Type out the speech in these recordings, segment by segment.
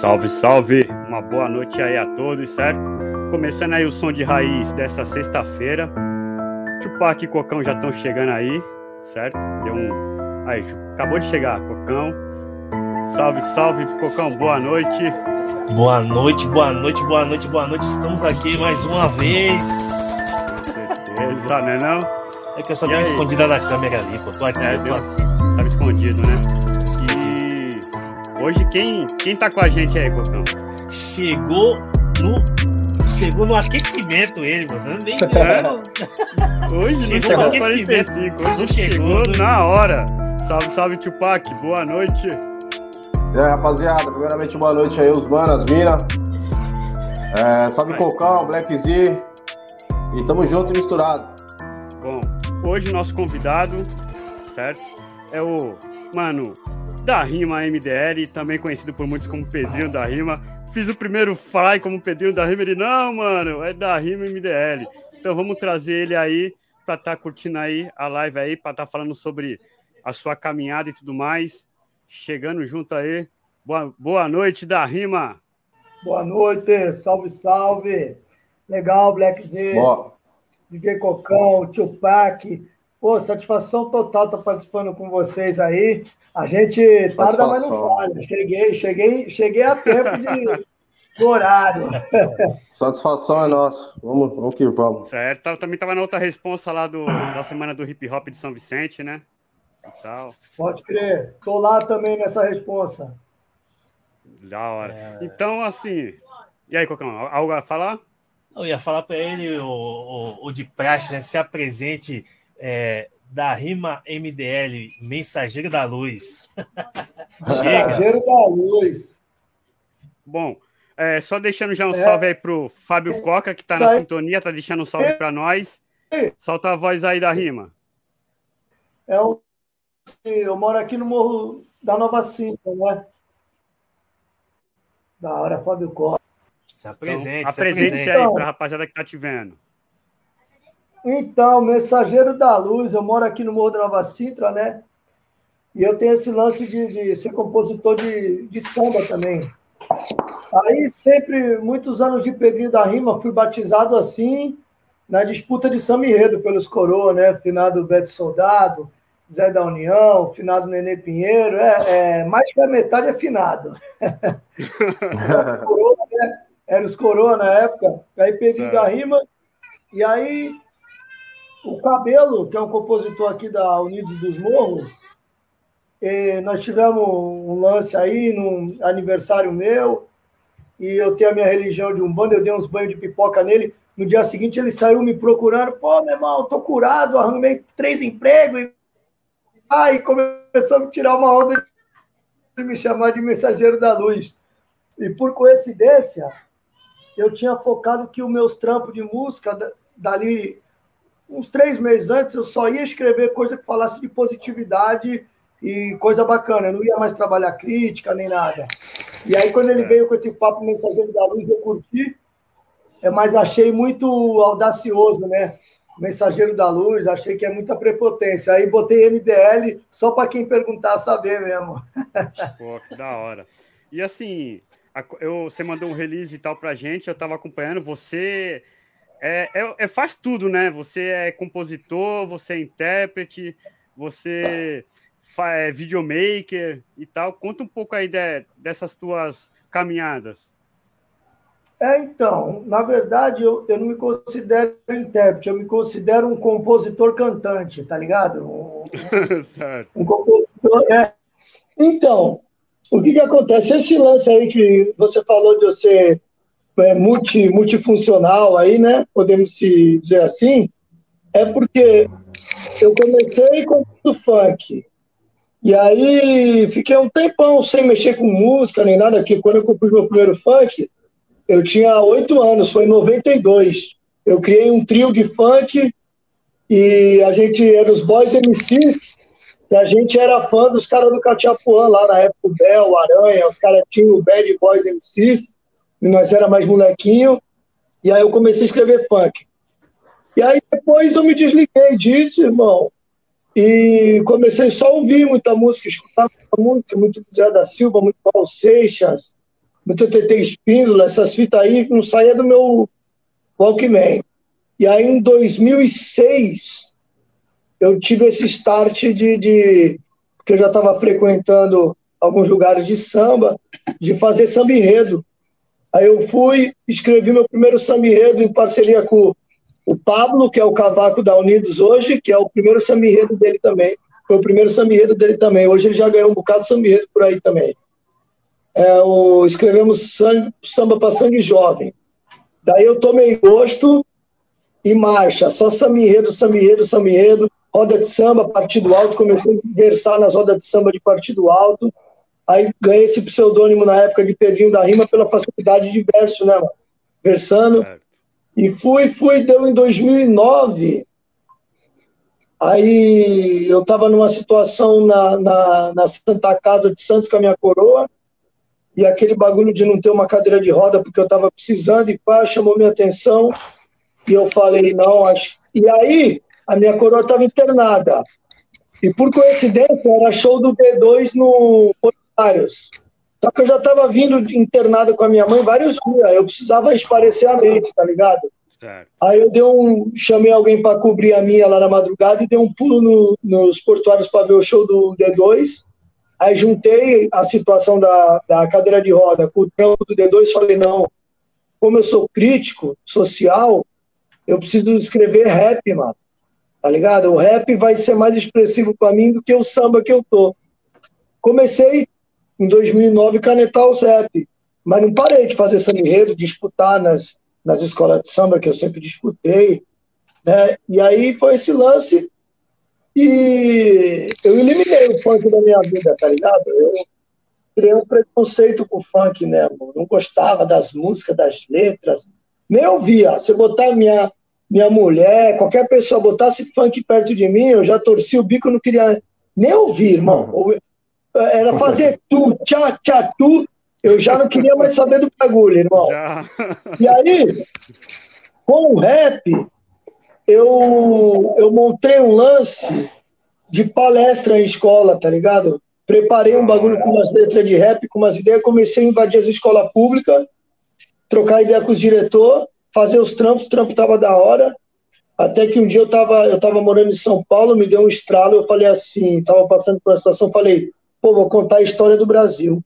Salve, salve! Uma boa noite aí a todos, certo? Começando aí o som de raiz dessa sexta-feira. Tupac e Cocão já estão chegando aí, certo? Deu um. Aí, acabou de chegar, Cocão. Salve, salve, Cocão, boa noite. Boa noite, boa noite, boa noite, boa noite. Estamos aqui mais uma vez. Certeza, né não? É que eu só tenho escondida da câmera ali, pô. Tô aqui, é, deu... Tava escondido, né? Hoje quem, quem tá com a gente aí, Cocão? Chegou no. Chegou no aquecimento ele, mano. Nem é. Hoje chegou no aquecimento. Hoje não chegou, chegou na hora. Salve, salve, Tupac. Boa noite. E aí, rapaziada. Primeiramente, boa noite aí, os manas, mina. É, salve, Cocão, Black Z. E tamo junto e misturado. Bom, hoje nosso convidado, certo? É o, mano, da Rima MDL, também conhecido por muitos como Pedrinho da Rima. Fiz o primeiro fly como Pedrinho da Rima, ele, não, mano, é da Rima MDL. Então vamos trazer ele aí para estar tá curtindo aí a live aí, para estar tá falando sobre a sua caminhada e tudo mais. Chegando junto aí. Boa, boa noite, da Rima. Boa noite, salve, salve. Legal, Black Z. Boa. DJ Cocão, Tupac, Pô, satisfação total estar participando com vocês aí. A gente tarda, mas não falha. Cheguei, cheguei, cheguei a tempo de, do horário. Satisfação é nossa. Vamos, vamos que vamos. Certo, também estava na outra resposta lá do, da semana do hip hop de São Vicente, né? E tal. Pode crer. Tô lá também nessa resposta. Da hora. É... Então, assim. E aí, Cocão, algo a falar? Eu ia falar para ele, o, o, o de praxe, né? Se apresente é, da rima MDL, Mensageiro da Luz. Mensageiro da Luz. Bom, é, só deixando já um é. salve aí pro Fábio Coca, que tá na sintonia, tá deixando um salve para nós. Solta a voz aí da rima. É o... Eu moro aqui no Morro da Nova Cinta, né? Da hora, Fábio Coca. Se apresente, então, se apresente aí então, pra rapaziada que tá te vendo. Então, mensageiro da luz, eu moro aqui no Morro da Nova Sintra, né? E eu tenho esse lance de, de ser compositor de, de samba também. Aí, sempre, muitos anos de Pedrinho da Rima, fui batizado assim, na disputa de samba enredo pelos coroa, né? Finado Beto Soldado, Zé da União, finado Nenê Pinheiro, é, é mais que a metade é finado. coroa, né? Era os coroa na época, aí Pedrinho da Rima, e aí o Cabelo, que é um compositor aqui da Unidos dos Morros, nós tivemos um lance aí num aniversário meu, e eu tenho a minha religião de um bando, eu dei uns banhos de pipoca nele. No dia seguinte ele saiu me procurando, pô, meu irmão, tô curado, arrumei três empregos. E... Aí começou a me tirar uma onda de me chamar de mensageiro da luz. E por coincidência, eu tinha focado que os meus trampos de música, dali uns três meses antes, eu só ia escrever coisa que falasse de positividade e coisa bacana. Eu não ia mais trabalhar crítica nem nada. E aí, quando ele é. veio com esse papo mensageiro da luz, eu curti, é, mas achei muito audacioso, né? Mensageiro da luz, achei que é muita prepotência. Aí botei MDL só para quem perguntar saber mesmo. Pô, que da hora. E assim, eu, você mandou um release e tal pra gente, eu estava acompanhando. Você é, é, é, faz tudo, né? Você é compositor, você é intérprete, você é videomaker e tal. Conta um pouco aí de, dessas tuas caminhadas. É, então, na verdade, eu, eu não me considero intérprete, eu me considero um compositor cantante, tá ligado? Um, um compositor, é. Então, o que que acontece? Esse lance aí que você falou de você é, multi, multifuncional aí, né? Podemos se dizer assim, é porque eu comecei com o funk. E aí fiquei um tempão sem mexer com música nem nada, porque quando eu compus meu primeiro funk, eu tinha oito anos, foi em 92. Eu criei um trio de funk e a gente era os Boys MCs e a gente era fã dos caras do Catiapuã lá na época, o Bel, o Aranha, os caras tinham o Bad Boys MCs nós era mais molequinho, e aí eu comecei a escrever funk. E aí depois eu me desliguei disso, irmão, e comecei só a ouvir muita música, escutar muita música, muito Zé da Silva, muito Paulo Seixas, muito TT Espíndola, essas fitas aí, não saía do meu Walkman. E aí, em 2006, eu tive esse start de, de que eu já estava frequentando alguns lugares de samba, de fazer samba enredo. Aí eu fui, escrevi meu primeiro samba enredo em parceria com o Pablo, que é o cavaco da Unidos hoje, que é o primeiro samba enredo dele também. Foi o primeiro samba enredo dele também. Hoje ele já ganhou um bocado de samba enredo por aí também. É, o, escrevemos sangue, samba para sangue jovem. Daí eu tomei gosto e marcha, só samba enredo, samba enredo, samba enredo, roda de samba, partido alto, comecei a versar nas rodas de samba de partido alto, Aí ganhei esse pseudônimo na época de Pedrinho da Rima pela facilidade de verso, né? Versando. E fui, fui, deu em 2009. Aí eu estava numa situação na, na, na, Santa Casa de Santos com a minha coroa, e aquele bagulho de não ter uma cadeira de roda porque eu estava precisando, e pá, chamou minha atenção, e eu falei, não, acho. E aí a minha coroa estava internada. E por coincidência, era show do B2 no vários. Só que eu já estava vindo internado com a minha mãe vários dias, eu precisava esparecer a mente, tá ligado? Certo. Aí eu dei um, chamei alguém para cobrir a minha lá na madrugada e dei um pulo no, nos portuários para ver o show do D2. Aí juntei a situação da, da cadeira de roda com o trampo do D2 e falei, não, como eu sou crítico social, eu preciso escrever rap, mano. Tá ligado? O rap vai ser mais expressivo para mim do que o samba que eu tô. Comecei em 2009, canetar o ZEP. Mas não parei de fazer samba enredo, disputar nas, nas escolas de samba, que eu sempre disputei. Né? E aí foi esse lance e eu eliminei o funk da minha vida, tá ligado? Eu criei um preconceito com o funk mesmo. Não gostava das músicas, das letras. Nem ouvia. Se botar minha, minha mulher, qualquer pessoa botasse funk perto de mim, eu já torci o bico, não queria nem ouvir, irmão. Era fazer tu, tchá, tchá, tu. Eu já não queria mais saber do bagulho, irmão. Já. E aí, com o rap, eu, eu montei um lance de palestra em escola, tá ligado? Preparei um bagulho com umas letras de rap, com umas ideias, comecei a invadir as escolas públicas, trocar ideia com os diretores, fazer os trampos, o trampo tava da hora. Até que um dia eu tava, eu tava morando em São Paulo, me deu um estralo, eu falei assim, tava passando por uma situação, falei, Pô, vou contar a história do Brasil.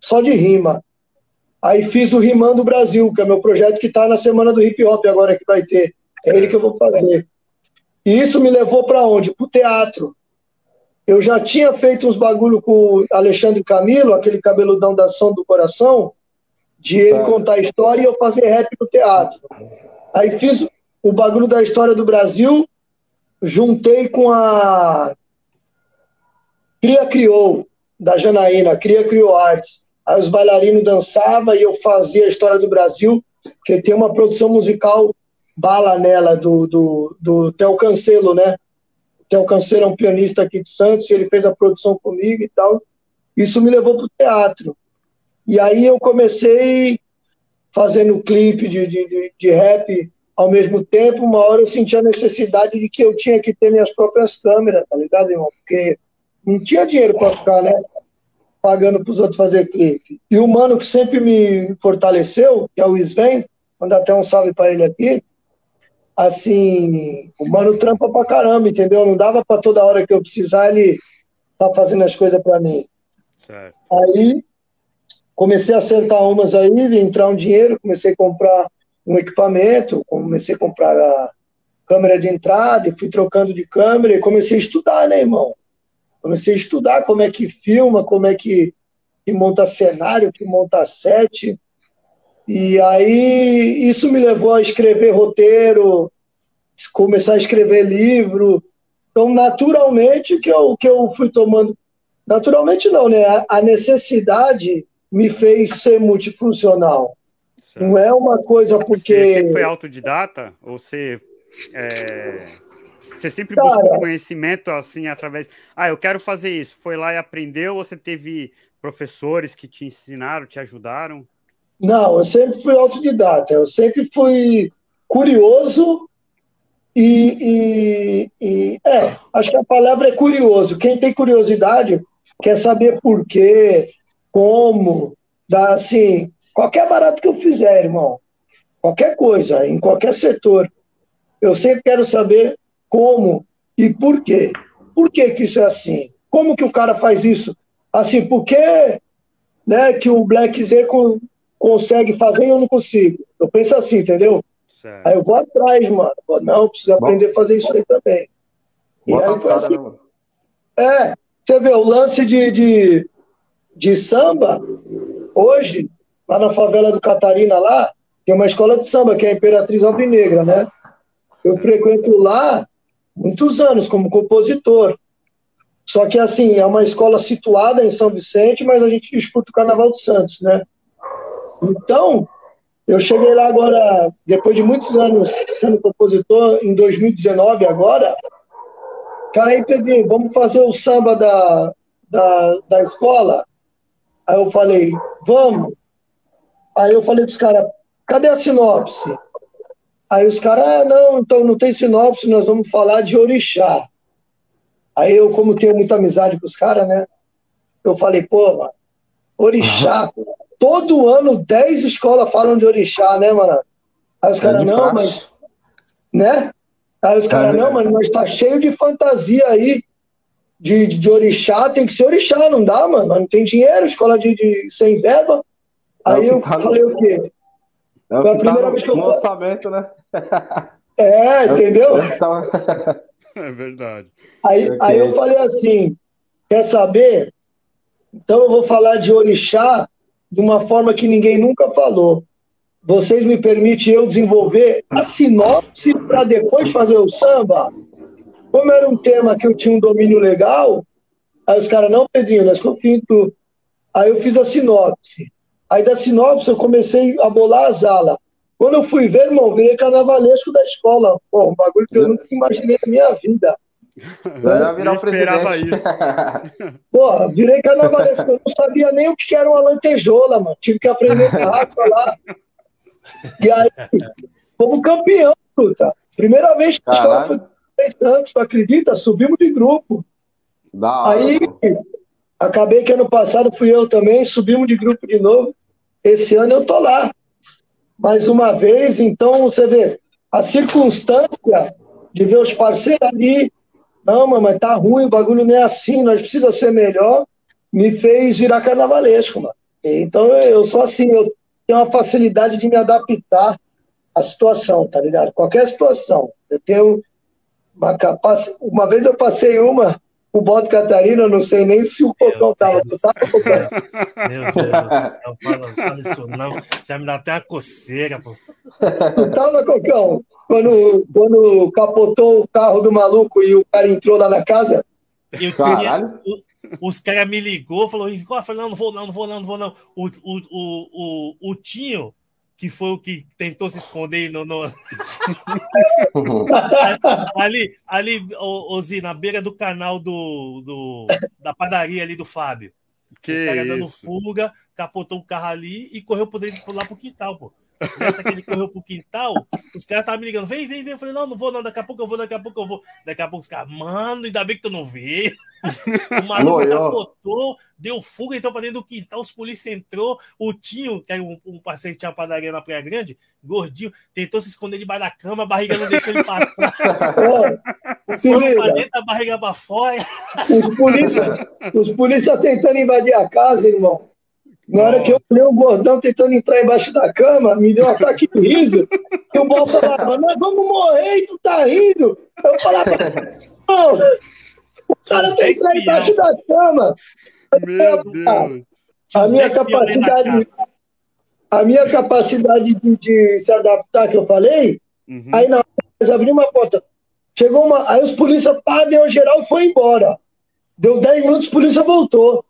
Só de rima. Aí fiz o Rimando Brasil, que é meu projeto que está na semana do hip hop agora que vai ter. É ele que eu vou fazer. E isso me levou para onde? Para o teatro. Eu já tinha feito uns bagulho com o Alexandre Camilo, aquele cabeludão da ação do coração, de ele contar a história e eu fazer rap no teatro. Aí fiz o bagulho da história do Brasil, juntei com a Cria Criou, da Janaína, Cria Criou Artes. Aí os bailarinos dançavam e eu fazia a história do Brasil, que tem uma produção musical bala nela, do, do, do Theo Cancelo, né? O Theo Cancelo é um pianista aqui de Santos, ele fez a produção comigo e tal. Isso me levou para o teatro. E aí eu comecei fazendo clipe de, de, de, rap ao mesmo tempo. Uma hora eu senti a necessidade de que eu tinha que ter minhas próprias câmeras, tá ligado, irmão? Porque não tinha dinheiro para ficar, né? Pagando para os outros fazer clipe. E o mano que sempre me fortaleceu, que é o Sven, manda até um salve para ele aqui. Assim, o mano trampa pra caramba, entendeu? Não dava para toda hora que eu precisar ele tá fazendo as coisas para mim. Certo. Aí comecei a acertar umas aí, entrar um dinheiro, comecei a comprar um equipamento, comecei a comprar a câmera de entrada, e fui trocando de câmera e comecei a estudar, né, irmão? Comecei a estudar como é que filma, como é que, que monta cenário, que monta set. E aí isso me levou a escrever roteiro, começar a escrever livro. Então, naturalmente que eu, que eu fui tomando. Naturalmente não, né? A necessidade me fez ser multifuncional. Certo. Não é uma coisa porque. Você foi autodidata? Ou você. É você sempre Cara, buscou conhecimento assim através. Ah, eu quero fazer isso. Foi lá e aprendeu? Ou você teve professores que te ensinaram, te ajudaram? Não, eu sempre fui autodidata. Eu sempre fui curioso e, e, e, é, acho que a palavra é curioso. Quem tem curiosidade quer saber por quê, como, da, assim, qualquer barato que eu fizer, irmão, qualquer coisa, em qualquer setor, eu sempre quero saber como e por quê. Por que, que isso é assim? Como que o cara faz isso? Assim, por que né, que o Black Z com, consegue fazer e eu não consigo? Eu penso assim, entendeu? Certo. Aí eu vou atrás, mano. Não, preciso aprender a fazer isso aí também. E aí foi assim. Né, é, você vê, o lance de, de, de samba, hoje, lá na favela do Catarina, lá, tem uma escola de samba, que é a Imperatriz Alvinegra, né? Eu frequento lá muitos anos como compositor. Só que, assim, é uma escola situada em São Vicente, mas a gente disputa o Carnaval de Santos, né? Então, eu cheguei lá agora, depois de muitos anos sendo compositor, em 2019 agora. Cara, aí, Pedrinho, vamos fazer o samba da, da, da escola? Aí eu falei, vamos. Aí eu falei para os caras, cadê a sinopse? Aí os caras, ah, não, então não tem sinopse, nós vamos falar de orixá. Aí eu, como tenho muita amizade com os caras, né? Eu falei, pô, mano, orixá, todo ano 10 escolas falam de orixá, né, mano? Aí os caras, é não, mas. Né? Aí os caras, não, mano, mas tá cheio de fantasia aí de, de, de, orixá, tem que ser orixá, não dá, mano. Não tem dinheiro, escola de, de sem verba. Aí eu tá falei o quê? É Foi a primeira tá vez que eu. lançamento, né? É, entendeu? É verdade. Aí, okay. aí eu falei assim: quer saber? Então eu vou falar de orixá de uma forma que ninguém nunca falou. Vocês me permitem eu desenvolver a sinopse para depois fazer o samba? Como era um tema que eu tinha um domínio legal, aí os caras, não, Pedrinho, nós confiamos em tu. Aí eu fiz a sinopse. Aí da sinopse eu comecei a bolar as alas. Quando eu fui ver, irmão, virei carnavalesco da escola. Pô, um bagulho que eu nunca imaginei na minha vida. Vai já virar o presidente. Isso. Porra, virei carnavalesco. Eu não sabia nem o que era uma lantejola, mano. Tive que aprender raça lá. E aí, como campeão, puta. Primeira vez que a escola foi três anos, tu acredita? Subimos de grupo. Da aí, acabei que ano passado fui eu também, subimos de grupo de novo. Esse ano eu tô lá. Mais uma vez, então você vê a circunstância de ver os parceiros ali não, mas tá ruim, o bagulho não é assim, nós precisamos ser melhor, me fez virar carnavalesco, mano. Então eu sou assim, eu tenho uma facilidade de me adaptar à situação, tá ligado? Qualquer situação. Eu tenho uma capacidade. Uma vez eu passei uma, o Boto Catarina, não sei nem se o Cocão tava. Tu tava, Cocão? Meu Deus do céu, fala, fala isso não. Já me dá até uma coceira, pô. Tu tava, Cocão? quando, quando capotou o carro do maluco e o cara entrou lá na casa. Eu tinha, os caras me ligou, falou, eu falei, não, não vou não, não vou não, não vou não. O, o, o, o, o Tinho, que foi o que tentou se esconder no, no... ali, ali, Ozi, na beira do canal do, do, da padaria ali do Fábio. Que o cara isso? dando fuga, capotou o carro ali e correu por dentro lá pro quintal, pô. Nessa que ele correu pro quintal, os caras estavam me ligando, vem, vem, vem. Eu falei, não, não vou, não, daqui a pouco eu vou, daqui a pouco eu vou. Daqui a pouco os caras, mano, ainda bem que tu não veio. O maluco capotou, deu fuga, então pra dentro do quintal, os polícias entrou, o Tinho, que era um, um parceiro que tinha uma padaria na Praia Grande, gordinho, tentou se esconder debaixo da cama, a barriga não deixou ele passar. Se pra dentro, a barriga pra fora. Os polícias os polícia tentando invadir a casa, irmão. Na hora que eu olhei o gordão tentando entrar embaixo da cama, me deu um ataque de riso. E o Bal falava, nós vamos morrer e tu tá rindo. Eu falava, não, o cara tá entrando embaixo da cama. Meu Deus. A minha capacidade, a minha capacidade de, de, se adaptar, que eu falei, uhum. aí na hora nós abrimos uma porta. Chegou uma. Aí os polícia pá, deu geral e foi embora. Deu 10 minutos, a polícia voltou.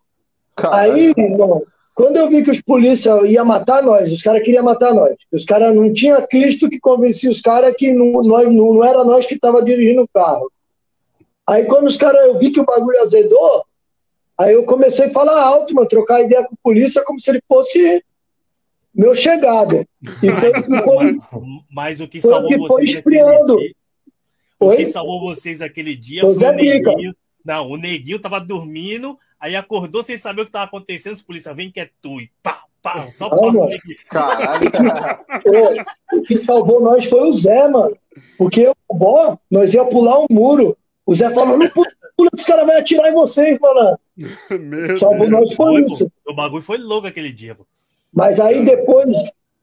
Caralho. Aí, irmão, quando eu vi que os polícias iam matar nós, os caras queriam matar nós. Os caras não tinha Cristo que convencia os caras que não, nós, não, não era nós que estava dirigindo o carro. Aí quando os caras, eu vi que o bagulho azedou, aí eu comecei a falar alto, mano, trocar ideia com a polícia como se ele fosse meu chegado. E foi, foi, mas o que salvou que foi esfriando. Dia, o que salvou vocês aquele dia foi o Neguinho. Não, o Neguinho tava dormindo, Aí acordou sem saber o que estava acontecendo, os polícia vem que é tu e pau, Pá, só pau no neguinho. Caralho. o que salvou nós foi o Zé, mano. Porque o Bó, nós ia pular um muro. O Zé falou, não pula, os caras vão atirar em vocês, mano. Meu salvou Deus. nós foi, foi isso. O bagulho foi louco aquele dia, pô. Mas aí depois,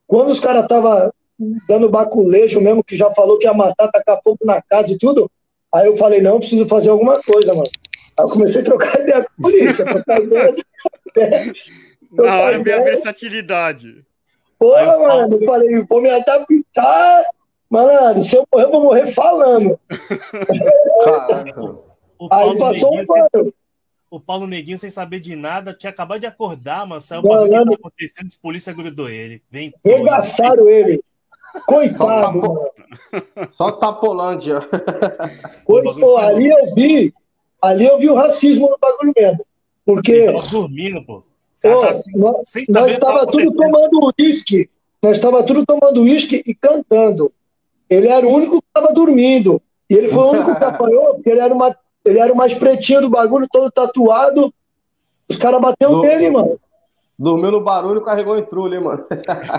quando os caras estavam dando baculejo mesmo, que já falou que ia matar, tacar fogo na casa e tudo, aí eu falei, não, preciso fazer alguma coisa, mano. Aí eu comecei a trocar ideia com a polícia, trocar ideia. Não, é minha versatilidade. Porra, mano, eu falei, vou me adaptar. Mano, se eu morrer, eu vou morrer falando. Aí passou um pano o Paulo Neguinho, sem saber de nada, tinha acabado de acordar, mano. Saiu pra ver o que tá acontecendo, os polícia grudou ele. Vem. Regaçaram ele. Coitado, Só Tapolândia. Coitado, ali eu vi. Ali eu vi o racismo no bagulho mesmo. Porque. Dormindo, pô. pô tá assim, nós, nós estava tudo tomando uísque. Nós estava tudo tomando uísque e cantando. Ele era o único que estava dormindo. E ele foi o único que apanhou, porque ele era uma ele era o mais pretinho do bagulho, todo tatuado. Os caras bateu nele, mano. Dormiu no barulho, carregou em trulha, hein, mano.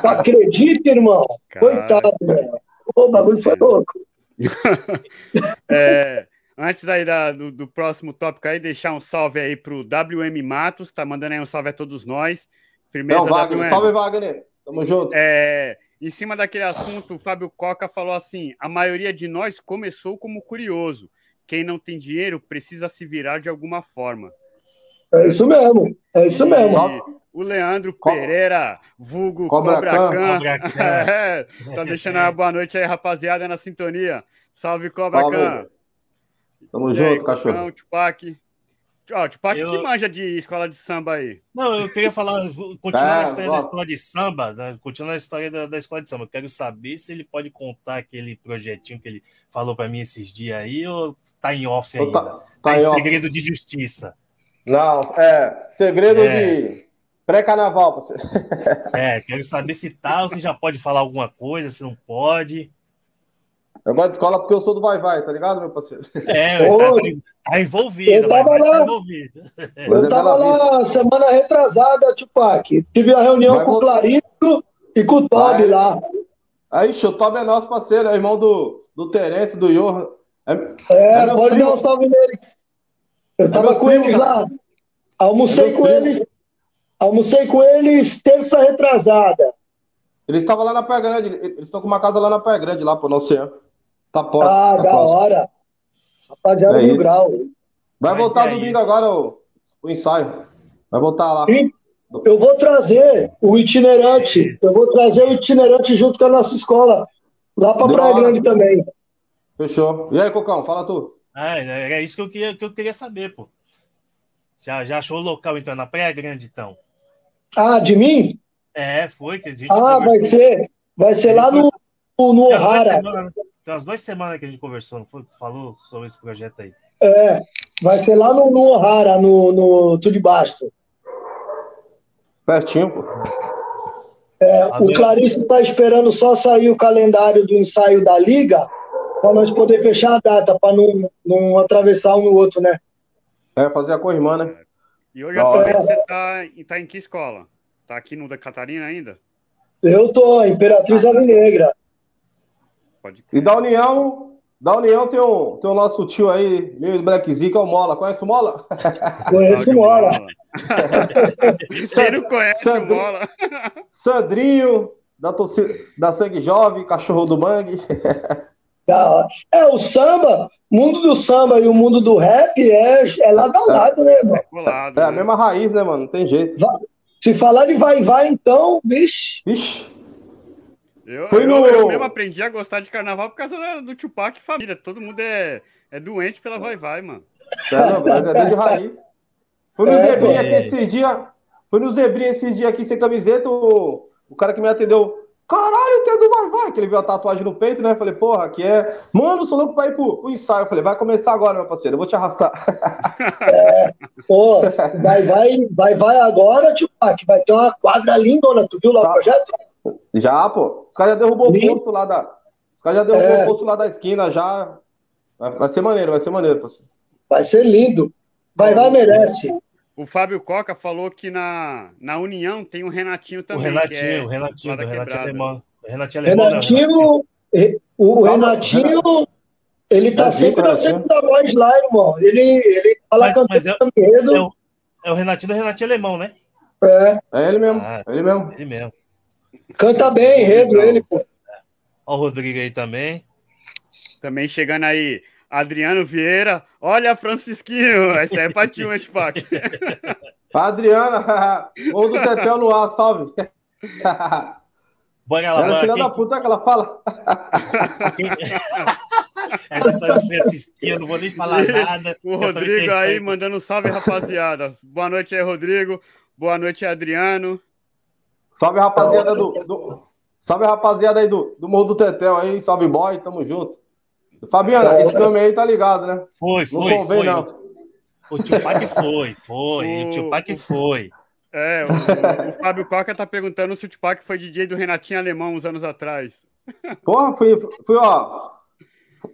Acredita, irmão? Coitado, velho. O bagulho foi louco. é, antes aí da, do, do, próximo tópico aí, deixar um salve aí pro WM Matos, tá mandando aí um salve a todos nós. Firmeza Não, Wagner, WM. salve Wagner, tamo junto. É, em cima daquele assunto, o Fábio Coca falou assim: a maioria de nós começou como curioso, quem não tem dinheiro precisa se virar de alguma forma. É isso mesmo, é isso mesmo. o Leandro Pereira, vulgo Cobra, Cobra Khan. é, tá deixando uma boa noite aí, rapaziada, na sintonia. Salve, Cobra Salve. Khan. Tamo e junto, aí, cachorro. Tupac. Ó, Tupac eu... que manja de escola de samba aí. Não, eu queria falar, continuar é, a história da escola de samba, né? continuar a história da, da, escola de samba. Eu quero saber se ele pode contar aquele projetinho que ele falou para mim esses dias aí, ou tá em off ainda. Tá, tá, tá em segredo off. de justiça. Não, é segredo é. de pré-carnaval. é, quero saber se tá ou se já pode falar alguma coisa, se não pode. Eu gosto de escola porque eu sou do Vai Vai, tá ligado, meu parceiro? É, tá, tá, envolvido. Eu tava vai, lá, tá envolvido. Eu tava lá semana retrasada, Tupac. Tive a reunião vai com o Clarindo e com o Toby lá. Aí, o Toby é nosso parceiro, é irmão do, do Terence, do Johan. É, é pode dar um salve neles. Eu é tava com eles lá. Almocei é com primo. eles. Almocei com eles terça retrasada. Eles estavam lá na Praia Grande. Eles estão com uma casa lá na Praia Grande, lá pro Oceano. Tá porta. Ah, tá da hora. Rapaziada, é mil grau. Vai Mas voltar é domingo isso. agora o, o ensaio. Vai voltar lá. Eu vou trazer o itinerante. Eu vou trazer o itinerante junto com a nossa escola. Lá pra Deu Praia hora. Grande também. Fechou. E aí, Cocão, fala tu. Ah, é isso que eu queria, que eu queria saber, pô. Já, já achou o local, então, na Praia Grande, então? Ah, de mim? É, foi que a gente. Ah, vai ser. Vai ser lá no, no O'Hara. Tem umas duas semanas que a gente conversou, não foi? Falou sobre esse projeto aí. É, vai ser lá no, no O'Hara, no, no Tudo de Basto. Pertinho, pô. É, o Clarice está esperando só sair o calendário do ensaio da Liga para nós poder fechar a data, para não, não atravessar um no outro, né? É, fazer a corrimã, né? E hoje atualmente é. você está tá em que escola? Tá aqui no da Catarina ainda? Eu tô, Imperatriz ah. Avinegra. E da União, da União tem o, tem o nosso tio aí, meio Black Z, que é o Mola. Conhece o Mola? Conheço o Mola. Quem não conhece Sandri... o Mola? Sandrinho, da, torcida, da Sangue Jovem, cachorro do Mangue. É, o samba, mundo do samba e o mundo do rap é, é lado a lado, né, irmão? É, é a mesma raiz, né, mano? Não tem jeito. Se falar de vai, vai, então, bicho. Vixe. Eu, Foi eu, no... eu mesmo aprendi a gostar de carnaval por causa do Tupac e família. Todo mundo é, é doente pela vai, vai, mano. É, não, é de raiz. Foi no é, Zebrinha aqui esses dias. Foi no Zebrinha esses dias aqui sem camiseta. O, o cara que me atendeu Caralho, tem do Vai Vai, que ele viu a tatuagem no peito, né? Falei, porra, aqui é. Mano, sou louco pra ir pro, pro ensaio. falei, vai começar agora, meu parceiro, eu vou te arrastar. É, pô, vai, vai, vai, vai agora, que vai ter uma quadra lindona, tu viu lá tá. o projeto? Já, pô. Os caras já derrubou o posto lá da. Os caras já derrubou é. o posto lá da esquina, já. Vai, vai ser maneiro, vai ser maneiro, parceiro. Vai ser lindo. Vai, vai, merece. O Fábio Coca falou que na, na União tem o Renatinho também. O Renatinho, é o Renatinho, o Renatinho Alemão. Renatinho Alemão. Renatinho, o Renatinho, ele tá sempre na segunda voz lá, irmão. Ele, ele fala cantando mas é, é, o, é o Renatinho do Renatinho Alemão, né? É. É ele mesmo. Ah, ele mesmo. Ele mesmo. Canta bem, enredo, ele, pô. Ó o Rodrigo aí também. Também chegando aí, Adriano Vieira. Olha, Francisquinho. Essa é pra ti, Tupac. Adriana, ou do Tetel no ar, salve. Bora lá, bora. filha quem... da puta que ela fala. Essa história do Francisquinho, não vou nem falar nada. O Rodrigo aí mandando um salve, rapaziada. Boa noite aí, Rodrigo. Boa noite, Adriano. Salve, rapaziada do, do... Salve, rapaziada aí do, do Morro do Tetel aí. Salve, boy. Tamo junto. Fabiana, esse nome aí tá ligado, né? Foi, foi. Não convém, foi. não. O Tupac foi, foi. O, o Tupac foi. É, o, o, Fábio Coca tá perguntando se o Tupac foi DJ do Renatinho Alemão uns anos atrás. Porra, fui, fui, ó.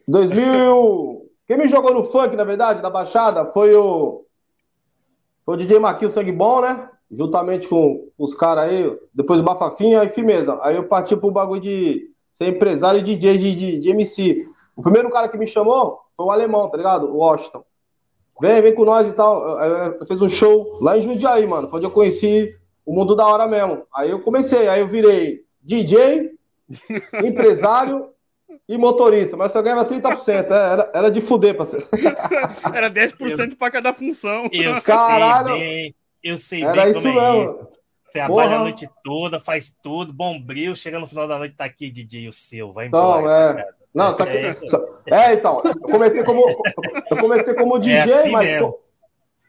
2000. Quem me jogou no funk, na verdade, da Baixada, foi o. Foi o DJ Maquil Sangue Bom, né? Juntamente com os caras aí, depois o Bafafinha e Firmeza. Aí eu parti pro bagulho de ser empresário e DJ de, de, de MC. O primeiro cara que me chamou foi o alemão, tá ligado? O Washington. Vem, vem com nós e tal. Eu fez um show lá em Jundiaí, mano. Foi onde eu conheci o mundo da hora mesmo. Aí eu comecei, aí eu virei DJ, empresário e motorista, mas só ganhava 30%. É, era, era de fuder, parceiro. Era 10% para cada função. Eu Caralho. sei bem, eu sei era bem como é mesmo. isso. Trabalha Porra. a noite toda, faz tudo, bombril, chega no final da noite, tá aqui, DJ, o seu, vai embora. Não, é. Não, só que. É, é, então, eu comecei como, eu comecei como DJ, é assim mas. Mesmo.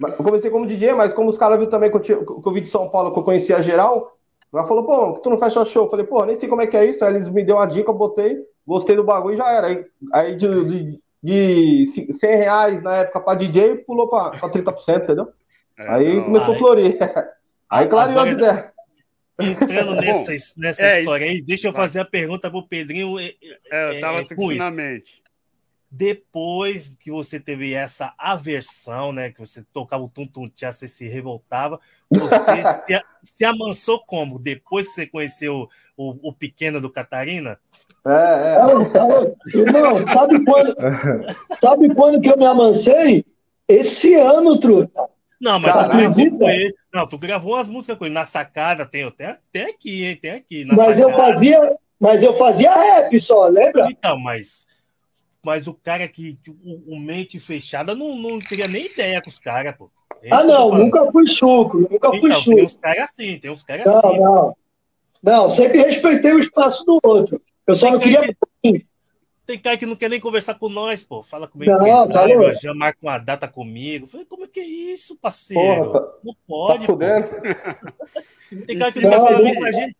Eu comecei como DJ, mas como os caras viram também que eu, que eu vi de São Paulo, que eu conhecia geral, ela falou, pô, que tu não fecha show? Eu falei, pô, nem sei como é que é isso. Aí eles me deu uma dica, eu botei, gostei do bagulho e já era. Aí, aí de, de, de 100 reais na época pra DJ, pulou pra, pra 30%, entendeu? É, aí não, começou aí, a florir. Aí clareou as ideias. Entrando nessa, nessa é, história aí, deixa eu fazer a pergunta pro Pedrinho. É, é eu tava é, com na mente. Depois que você teve essa aversão, né? Que você tocava o tum-tum você se revoltava, você se, se, amansou como? Depois que você conheceu o, o pequeno do Catarina? É, é. Irmão, sabe quando, sabe quando que eu me amansei? Esse ano, truta. Não, mas tu gravou com ele. Não, tu gravou umas músicas com ele. Na sacada tem até, tem aqui, hein? Tem aqui. mas sacada. eu fazia, mas eu fazia rap só, lembra? Então, mas. Mas o cara que. O, o mente fechada não, não teria nem ideia com os caras, pô. ah, não, nunca fui chucro, nunca então, fui chucro. Tem uns caras assim, tem uns caras não, assim. Não, não. sempre respeitei o espaço do outro. Eu só tem não queria. Que... Tem cara que não quer nem conversar com nós, pô. Fala comigo, não, tá já marca uma data comigo. falei, como é que é isso, parceiro? Porra, tá- não pode, tá pô. Tem cara que não quer falar nem com a gente.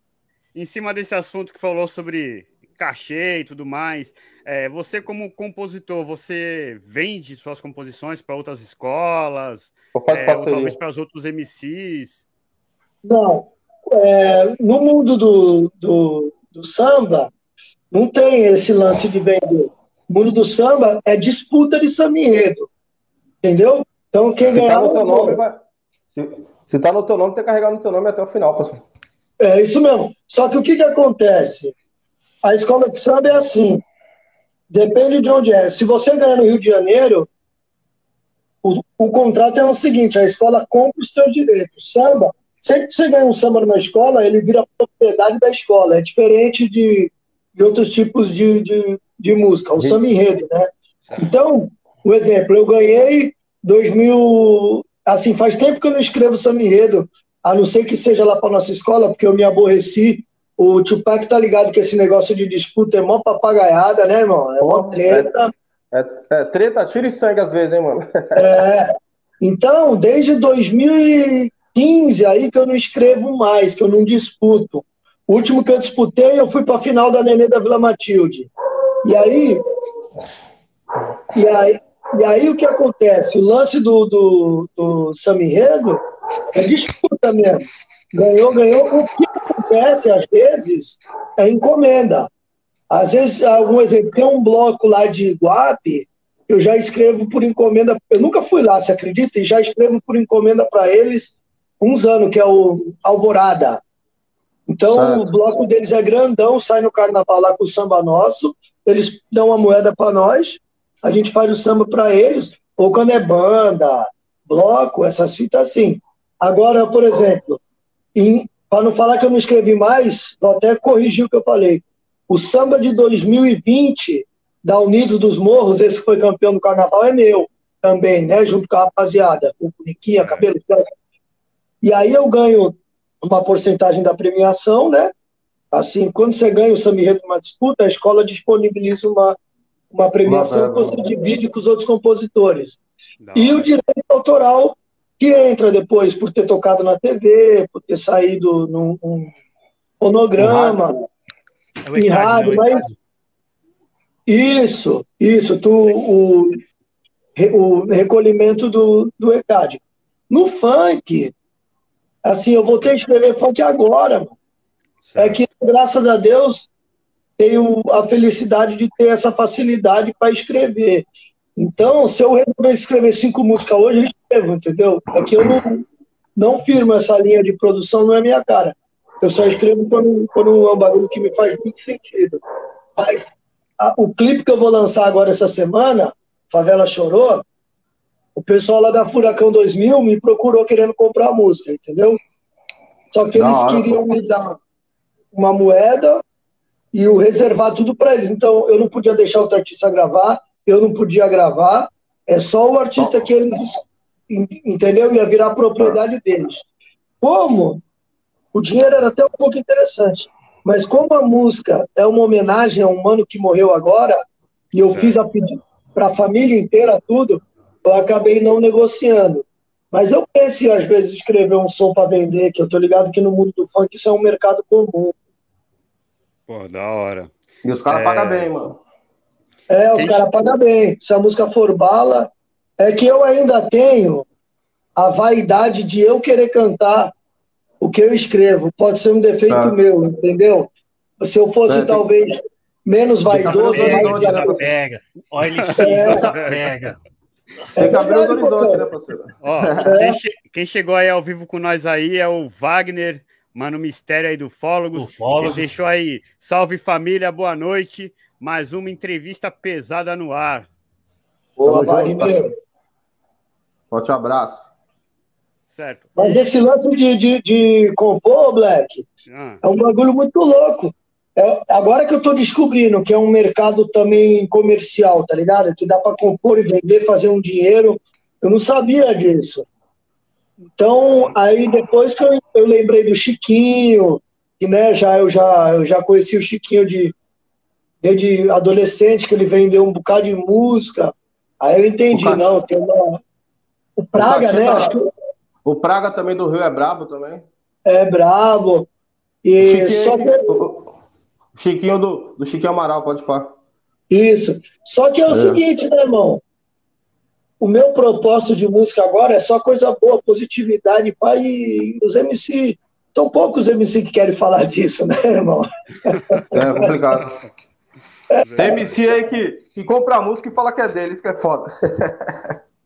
Em cima desse assunto que falou sobre cachê e tudo mais, é, você como compositor, você vende suas composições para outras escolas? É, ou talvez para os outros MCs? Não. É, no mundo do, do, do samba, não tem esse lance de vender. O mundo do samba é disputa de samba enredo. Entendeu? Então, quem se ganhar. Tá no teu nome, vai... se, se tá no teu nome, tem que carregar no teu nome até o final, pessoal. É isso mesmo. Só que o que, que acontece? A escola de samba é assim. Depende de onde é. Se você ganhar no Rio de Janeiro, o, o contrato é o seguinte: a escola compra os seus direitos. Samba, sempre que você ganha um samba numa escola, ele vira propriedade da escola. É diferente de de outros tipos de, de, de música, o samba enredo, né? Então, um exemplo, eu ganhei 2000, assim, faz tempo que eu não escrevo samba enredo, a não ser que seja lá para nossa escola, porque eu me aborreci. O Tupac tá ligado que esse negócio de disputa é mó papagaiada, né, irmão? É mó treta. É, é, é, treta, tira e sangue às vezes, hein, mano? É. Então, desde 2015 aí que eu não escrevo mais, que eu não disputo. O último que eu disputei, eu fui para a final da Nenê da Vila Matilde. E aí, e aí, e aí o que acontece? O lance do, do, do Samirredo é disputa mesmo. Ganhou, ganhou. O que acontece, às vezes, é encomenda. Às vezes, algum exemplo, tem um bloco lá de Iguape, eu já escrevo por encomenda. Eu nunca fui lá, você acredita? E já escrevo por encomenda para eles uns anos, que é o Alvorada. Então, o bloco deles é grandão, sai no carnaval lá com o samba nosso, eles dão uma moeda para nós, a gente faz o samba para eles, ou quando é banda, bloco, essas fitas assim. Agora, por exemplo, para não falar que eu não escrevi mais, vou até corrigir o que eu falei. O samba de 2020 da Unidos dos Morros, esse que foi campeão do carnaval, é meu também, né? Junto com a rapaziada, o Niquinha, cabelo. E aí eu ganho uma porcentagem da premiação, né? Assim, quando você ganha o Samirreto numa disputa, a escola disponibiliza uma, uma premiação que você divide com os outros compositores. Não. E o direito autoral que entra depois por ter tocado na TV, por ter saído num um fonograma, é em rádio, mas isso, isso, tu, o, o recolhimento do, do ECAD. No funk, assim, eu voltei a escrever funk agora, mano. É que, graças a Deus, tenho a felicidade de ter essa facilidade para escrever. Então, se eu resolver escrever cinco músicas hoje, eu escrevo, entendeu? É que eu não, não firmo essa linha de produção, não é minha cara. Eu só escrevo quando, quando é um bagulho que me faz muito sentido. Mas a, o clipe que eu vou lançar agora essa semana, Favela Chorou, o pessoal lá da Furacão 2000 me procurou querendo comprar a música, entendeu? Só que eles queriam me dar uma moeda e o reservar tudo para eles. Então eu não podia deixar o artista gravar, eu não podia gravar, é só o artista que eles entendeu? Ia virar propriedade deles. Como o dinheiro era até um pouco interessante. Mas como a música é uma homenagem a um mano que morreu agora, e eu fiz a para a família inteira tudo, eu acabei não negociando. Mas eu penso, às vezes, escrever um som para vender, que eu tô ligado que no mundo do funk isso é um mercado comum. Pô, da hora. E os caras é... pagam bem, mano. É, os caras pagam bem. Se a música for bala, é que eu ainda tenho a vaidade de eu querer cantar o que eu escrevo. Pode ser um defeito tá. meu, entendeu? Se eu fosse é, talvez tem... menos vaidoso, mais desapega. Olha, ele é. desapega. Tem que abrir os horizontes, né, parceiro? Ó, é. quem, che quem, chegou aí ao vivo com nós aí é o Wagner, mano mistério aí do Fólogos. Ufólogos. deixou aí, salve família, boa noite. Mais uma entrevista pesada no ar. Boa, Wagner. Forte abraço. Certo. Mas esse lance de, de, de compor, Black, ah. é um bagulho muito louco. É, agora que eu tô descobrindo que é um mercado também comercial, tá ligado? Que dá para compor e vender, fazer um dinheiro. Eu não sabia disso. Então, aí depois que eu, eu lembrei do Chiquinho, que né, já, eu, já, eu já conheci o Chiquinho de, desde adolescente, que ele vendeu um bocado de música. Aí eu entendi, o não, tem uma. O Praga, o né? Tá... Que o Praga também do Rio é brabo também? É brabo. E Chiquinho, só que... Chiquinho do, do Chiquinho Amaral, pode pôr. Isso. Só que é o é. seguinte, né, irmão? O meu propósito de música agora é só coisa boa, positividade, pai. E os MC. São poucos MC que querem falar disso, né, irmão? É complicado. Tem MC aí que, que compra música e fala que é dele, isso que é foda.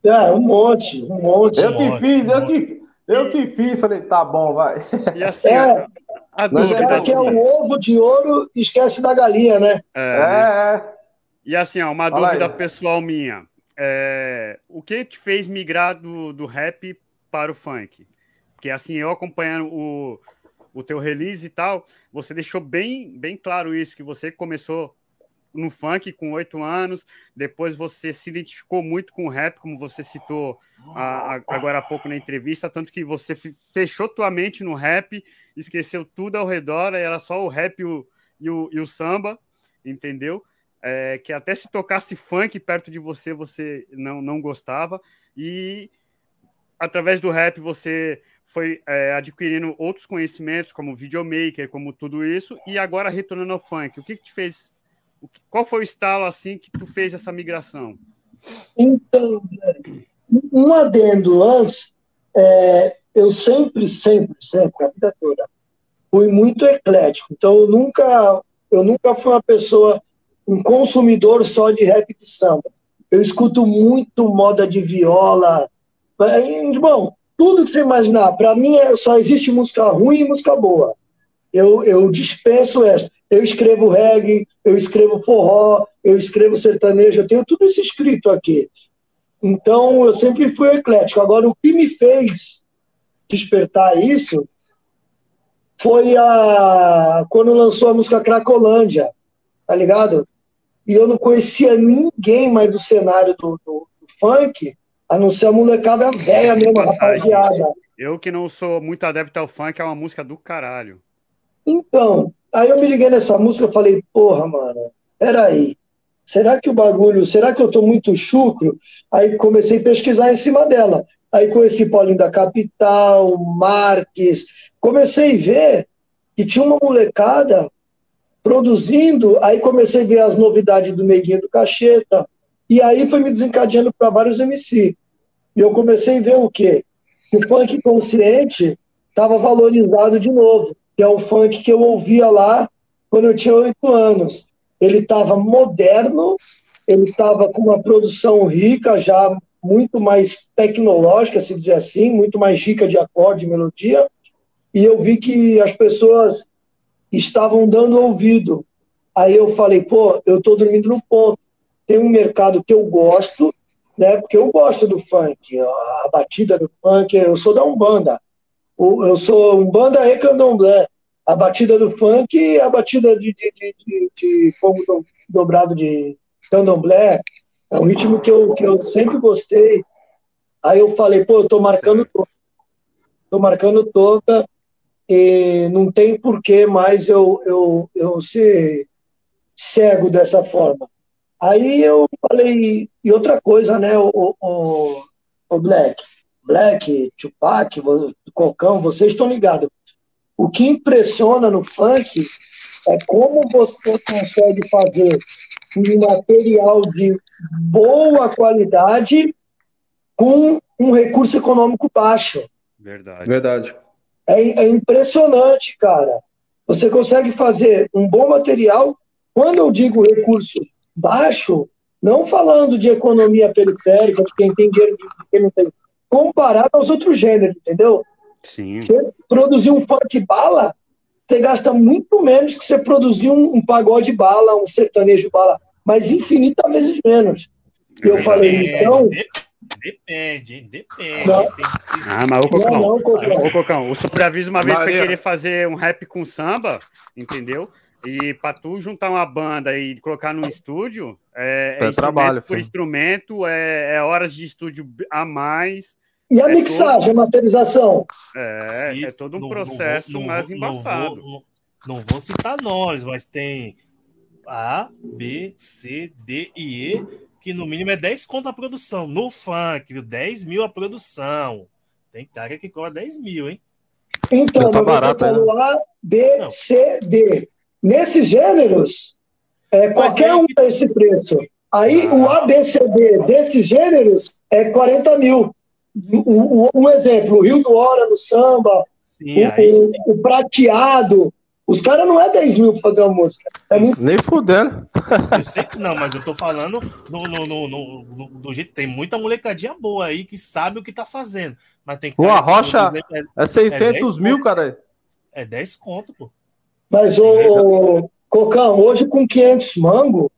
É, um monte, um monte. Eu que fiz, eu que, eu que fiz, falei, tá bom, vai. E assim, é, a, mas o cara quer o ovo de ouro esquece da galinha, né? É. é. é. E assim, ó, uma Fala dúvida aí. pessoal minha. É, o que te fez migrar do, do rap para o funk? Porque assim, eu acompanhando o, o teu release e tal, você deixou bem, bem claro isso, que você começou no funk com oito anos, depois você se identificou muito com o rap, como você citou a, a, agora há pouco na entrevista, tanto que você fechou tua mente no rap, esqueceu tudo ao redor, era só o rap e o, e o, e o samba, entendeu? É, que até se tocasse funk perto de você, você não, não gostava, e através do rap você foi é, adquirindo outros conhecimentos, como videomaker, como tudo isso, e agora retornando ao funk. O que, que te fez qual foi o estalo assim que tu fez essa migração? Então, um adendo antes, é, eu sempre, sempre, sempre, a vida toda, fui muito eclético. Então, eu nunca, eu nunca fui uma pessoa, um consumidor só de rap de samba. eu escuto muito moda de viola. Irmão, tudo que você imaginar, para mim é, só existe música ruim e música boa. Eu, eu dispenso essa. Eu escrevo reggae, eu escrevo forró, eu escrevo sertanejo, eu tenho tudo isso escrito aqui. Então, eu sempre fui eclético. Agora, o que me fez despertar isso foi a quando lançou a música Cracolândia, tá ligado? E eu não conhecia ninguém mais do cenário do, do, do funk, a não ser a molecada velha mesmo, rapaziada. Eu que não sou muito adepto ao funk, é uma música do caralho. Então, aí eu me liguei nessa música e falei, porra, mano, peraí. Será que o bagulho, será que eu tô muito chucro? Aí comecei a pesquisar em cima dela. Aí conheci Paulinho da Capital, Marques. Comecei a ver que tinha uma molecada produzindo. Aí comecei a ver as novidades do Neguinho do Cacheta. E aí foi me desencadeando para vários MC. E eu comecei a ver o quê? o funk consciente estava valorizado de novo, que é o funk que eu ouvia lá quando eu tinha oito anos. Ele estava moderno, ele estava com uma produção rica já muito mais tecnológica, se dizer assim, muito mais rica de acorde e melodia, e eu vi que as pessoas estavam dando ouvido. Aí eu falei, pô, eu estou dormindo no ponto. Tem um mercado que eu gosto, né? Porque eu gosto do funk, a batida do funk, eu sou da Umbanda. Eu sou Umbanda e Candomblé. A batida do funk, a batida de, de, de, de, de fogo dobrado de Candomblé, é um ritmo que eu, que eu sempre gostei. Aí eu falei, pô, eu tô marcando toca. Tô marcando toca e não tem porquê mais eu, eu, eu ser cego dessa forma. Aí eu falei, e outra coisa, né, o, o, o Black, Black, Tupac, Cocão, vocês estão ligados. O que impressiona no funk é como você consegue fazer um material de boa qualidade com um recurso econômico baixo. Verdade. Verdade. É, é, impressionante, cara. Você consegue fazer um bom material. Quando eu digo recurso baixo, não falando de economia periférica, de quem tem dinheiro e quem não tem, comparado aos outros gêneros, entendeu? Sim. Você produzir um funk bala, você gasta muito menos que você produzir um, um pagode bala, um sertanejo bala, mas infinitas vezes menos. Eu falei, então. Depende, depende. Não. Ah, mas o Cocão, não, não, Cocão. O Cocão, o Sobreaviso uma vez foi querer fazer um rap com samba, entendeu? E para tu juntar uma banda e colocar no estúdio, é, é trabalho por filho. instrumento, é, é, horas de estúdio a mais. E a é mixagem, todo... a masterização? É, é todo um processo não vou, mais embaçado. Não vou, não vou citar nomes, mas tem A, B, C, D e E, que no mínimo é 10 conto a produção. No funk, viu? 10 mil a produção. Tem cara que cobra 10 mil, hein? Então, tá barato, você falou A, B, não. C, D. Nesses gêneros, é, qualquer um é esse preço. Aí ah. o ABCD desses gêneros é 40 mil. Um exemplo, o Rio do Hora no samba, sim, o, o, o, prateado. Os caras não é 10 mil para fazer uma música. É muito... Nem fudendo. Eu sei que não, mas eu tô falando no, no, no, no, do jeito. Tem muita molecadinha boa aí que sabe o que tá fazendo. Mas tem Pô, a rocha é, é 600 é mil, cara. É 10 conto, pô. Mas, o Cocão, hoje com 500 mango,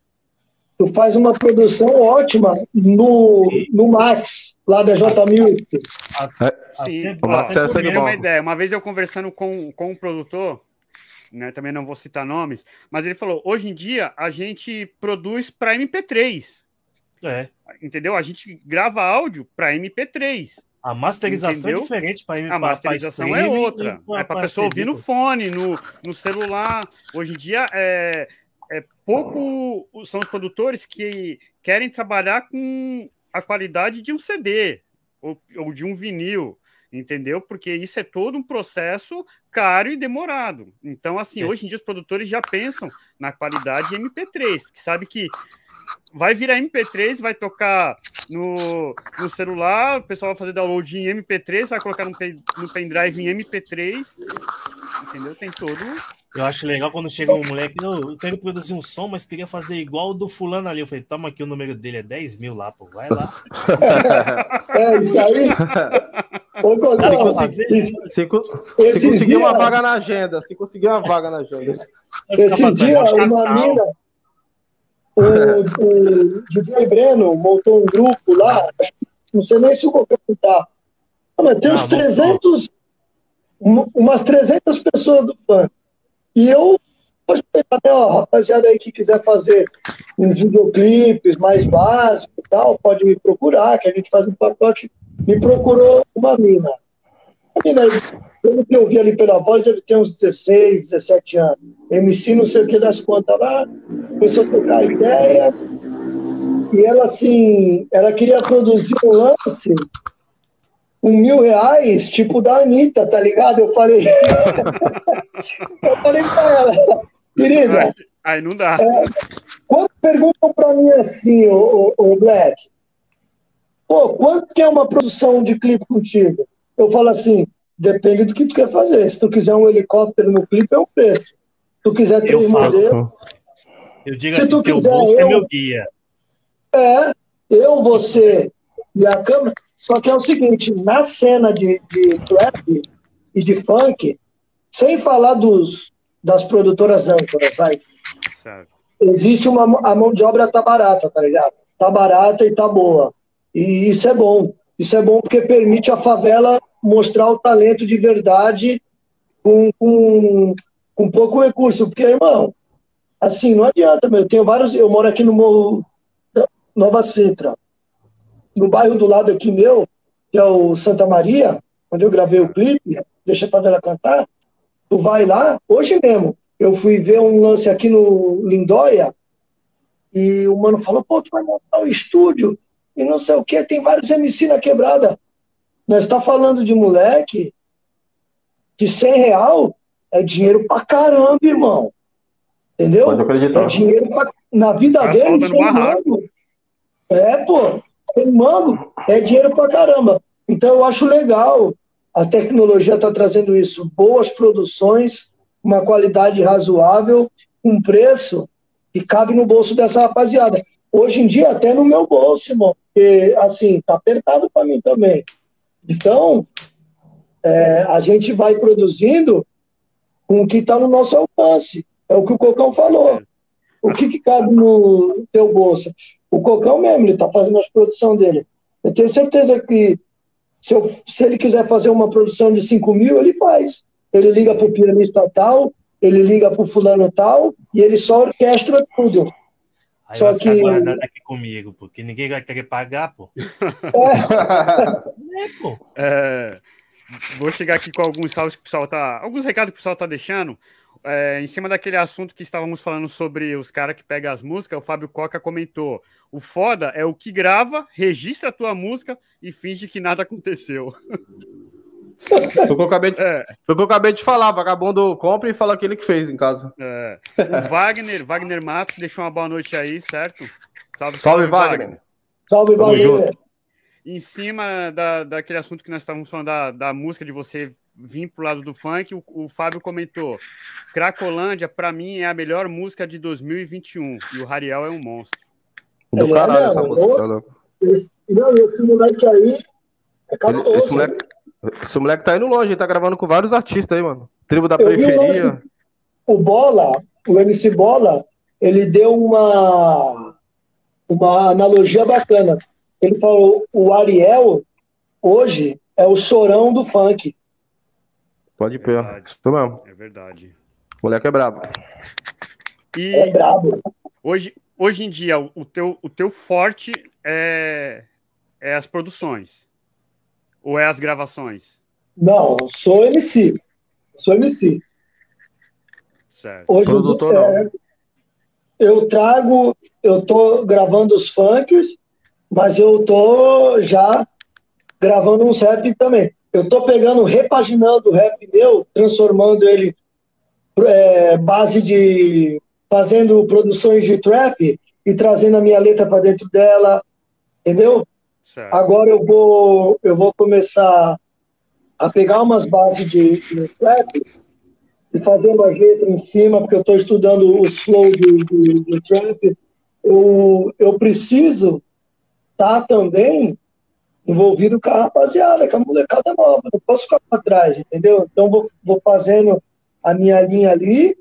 tu faz uma produção ótima no, no Max, lá da J Music. Sim, até, uma ideia. Uma vez eu conversando com, com um produtor, né, também não vou citar nomes, mas ele falou: hoje em dia a gente produz para MP3. É. Entendeu? A gente grava áudio para MP3. A masterização é Entendeu? é diferente para A masterização é outra. é para a pessoa ouvir no fone, no, no celular. Hoje em dia é, é pouco são os produtores que querem trabalhar com a qualidade de um CD ou, ou de um vinil. entendeu? Porque isso é todo um processo caro e demorado. Então, assim, hoje em dia os produtores já pensam na qualidade de MP3, porque sabe que vai virar MP3, vai tocar no, no celular, o pessoal vai fazer download em MP3, vai colocar no, no pendrive em MP3, entendeu? Tem todo. Eu acho legal quando chega um moleque, não, eu quero produzir um som, mas queria fazer igual o do fulano ali. Eu falei, toma aqui o número dele, é 10 mil lá, pô, vai lá. é, isso aí. Ô, Gonçalo, se, se, se conseguir dia... uma vaga na agenda, se conseguir uma vaga na agenda. Esse dia, uma mina, o, o DJ Breno montou um grupo lá, não sei nem se o governo tá. Ah, mas tem uns 300, umas 300 pessoas do fã. E eu posso né, ó, rapaziada aí que quiser fazer uns videoclipes mais básicos e tal, pode me procurar, que a gente faz um pacote. Me procurou uma mina. Mina, pelo que eu vi ali pela voz, deve ter uns 16, 17 anos. MC não sei o que das contas lá, começou a trocar ideia. E ela, assim, ela queria produzir um lance com mil reais, tipo da Anitta, tá ligado? Eu falei. eu falei pra ela, querida. Aí, aí não dá. É, quando perguntam pra mim assim, o, o, o Black, pô, quanto que é uma produção de clipe contigo? Eu falo assim, Depende do que tu quer fazer. Se tu quiser um helicóptero no clipe, é um preço. Se tu quiser três modelos. Eu digo Se assim, tu quiser, bolso é eu, é meu guia. É, eu, você e a câmera. Só que é o seguinte, na cena de, de trap e de funk, sem falar dos, das produtoras âncoras, vai. Certo. Existe uma. A mão de obra tá barata, tá ligado? Tá barata e tá boa. E isso é bom. Isso é bom porque permite a favela mostrar o talento de verdade com, com, com pouco recurso. Porque, irmão, assim, não adianta, meu. Eu tenho vários. Eu moro aqui no Morro Nova Sintra. No bairro do lado aqui meu, que é o Santa Maria, onde eu gravei o clipe, deixa pra ela cantar. Tu vai lá, hoje mesmo. Eu fui ver um lance aqui no Lindóia e o mano falou: pô, tu vai montar o estúdio e não sei o que, tem vários MC na quebrada. Nós está falando de moleque que 100 real é dinheiro pra caramba, irmão. Entendeu? Pode acreditar. É dinheiro pra... na vida Faz dele, sem mango. É, pô, sem mango é dinheiro pra caramba. Então eu acho legal. A tecnologia está trazendo isso. Boas produções, uma qualidade razoável, um preço que cabe no bolso dessa rapaziada. Hoje em dia, até no meu bolso, irmão. Porque, assim, tá apertado para mim também. Então, é, a gente vai produzindo com o que está no nosso alcance. É o que o Cocão falou. O que, que cabe no teu bolso? O Cocão mesmo, ele está fazendo a produção dele. Eu tenho certeza que se, eu, se, ele quiser fazer uma produção de 5 mil, ele faz. Ele liga para o pianista tal, ele liga para o fulano tal, e ele só orquestra tudo. Aí Só vai ficar que... guardado aqui comigo, porque ninguém vai querer pagar, pô. É. é, pô. É, vou chegar aqui com alguns salves que o pessoal tá. Alguns recados que o pessoal tá deixando. É, em cima daquele assunto que estávamos falando sobre os caras que pegam as músicas, o Fábio Coca comentou: o foda é o que grava, registra a tua música e finge que nada aconteceu. Foi o que eu acabei de, é. foi o que eu acabei de falar. Vagabundo compra e fala aquele que fez em casa. É. O Wagner, Wagner Matos, deixou uma boa noite aí, certo? Salve, salve, salve Wagner. Wagner. Salve, Wagner. Em cima da, daquele assunto que nós estávamos falando da, da música, de você vir pro lado do funk, o, o Fábio comentou: Cracolândia, para mim, é a melhor música de 2021. E o Rariel é um monstro. Do é, caralho, essa música. Esse, não, esse moleque aí é cabuloso. Esse moleque, esse moleque tá indo longe, ele tá gravando com vários artistas aí, mano. Tribo da Eu periferia. O, o Bola, o MC Bola, ele deu uma, uma analogia bacana. Ele falou: o Ariel, hoje, é o chorão do funk. Pode ir, é isso mesmo. É verdade. O moleque é brabo. E é brabo. Hoje, hoje em dia, o teu, o teu forte é, é as produções. Ou é as gravações? Não, sou MC. Sou MC. Certo. Hoje Produtor, é, eu trago, eu tô gravando os funks, mas eu tô já gravando uns rap também. eu tô pegando, repaginando o rap meu, transformando ele é, base de fazendo produções de trap e trazendo a minha letra para dentro dela, entendeu? Certo. Agora eu vou eu vou começar a pegar umas bases de, de trap e fazer uma letra em cima, porque eu estou estudando os flow do, do, do trap. Eu, eu preciso estar tá também envolvido com a rapaziada, com a molecada nova. Não posso ficar para trás, entendeu? Então vou, vou fazendo a minha linha ali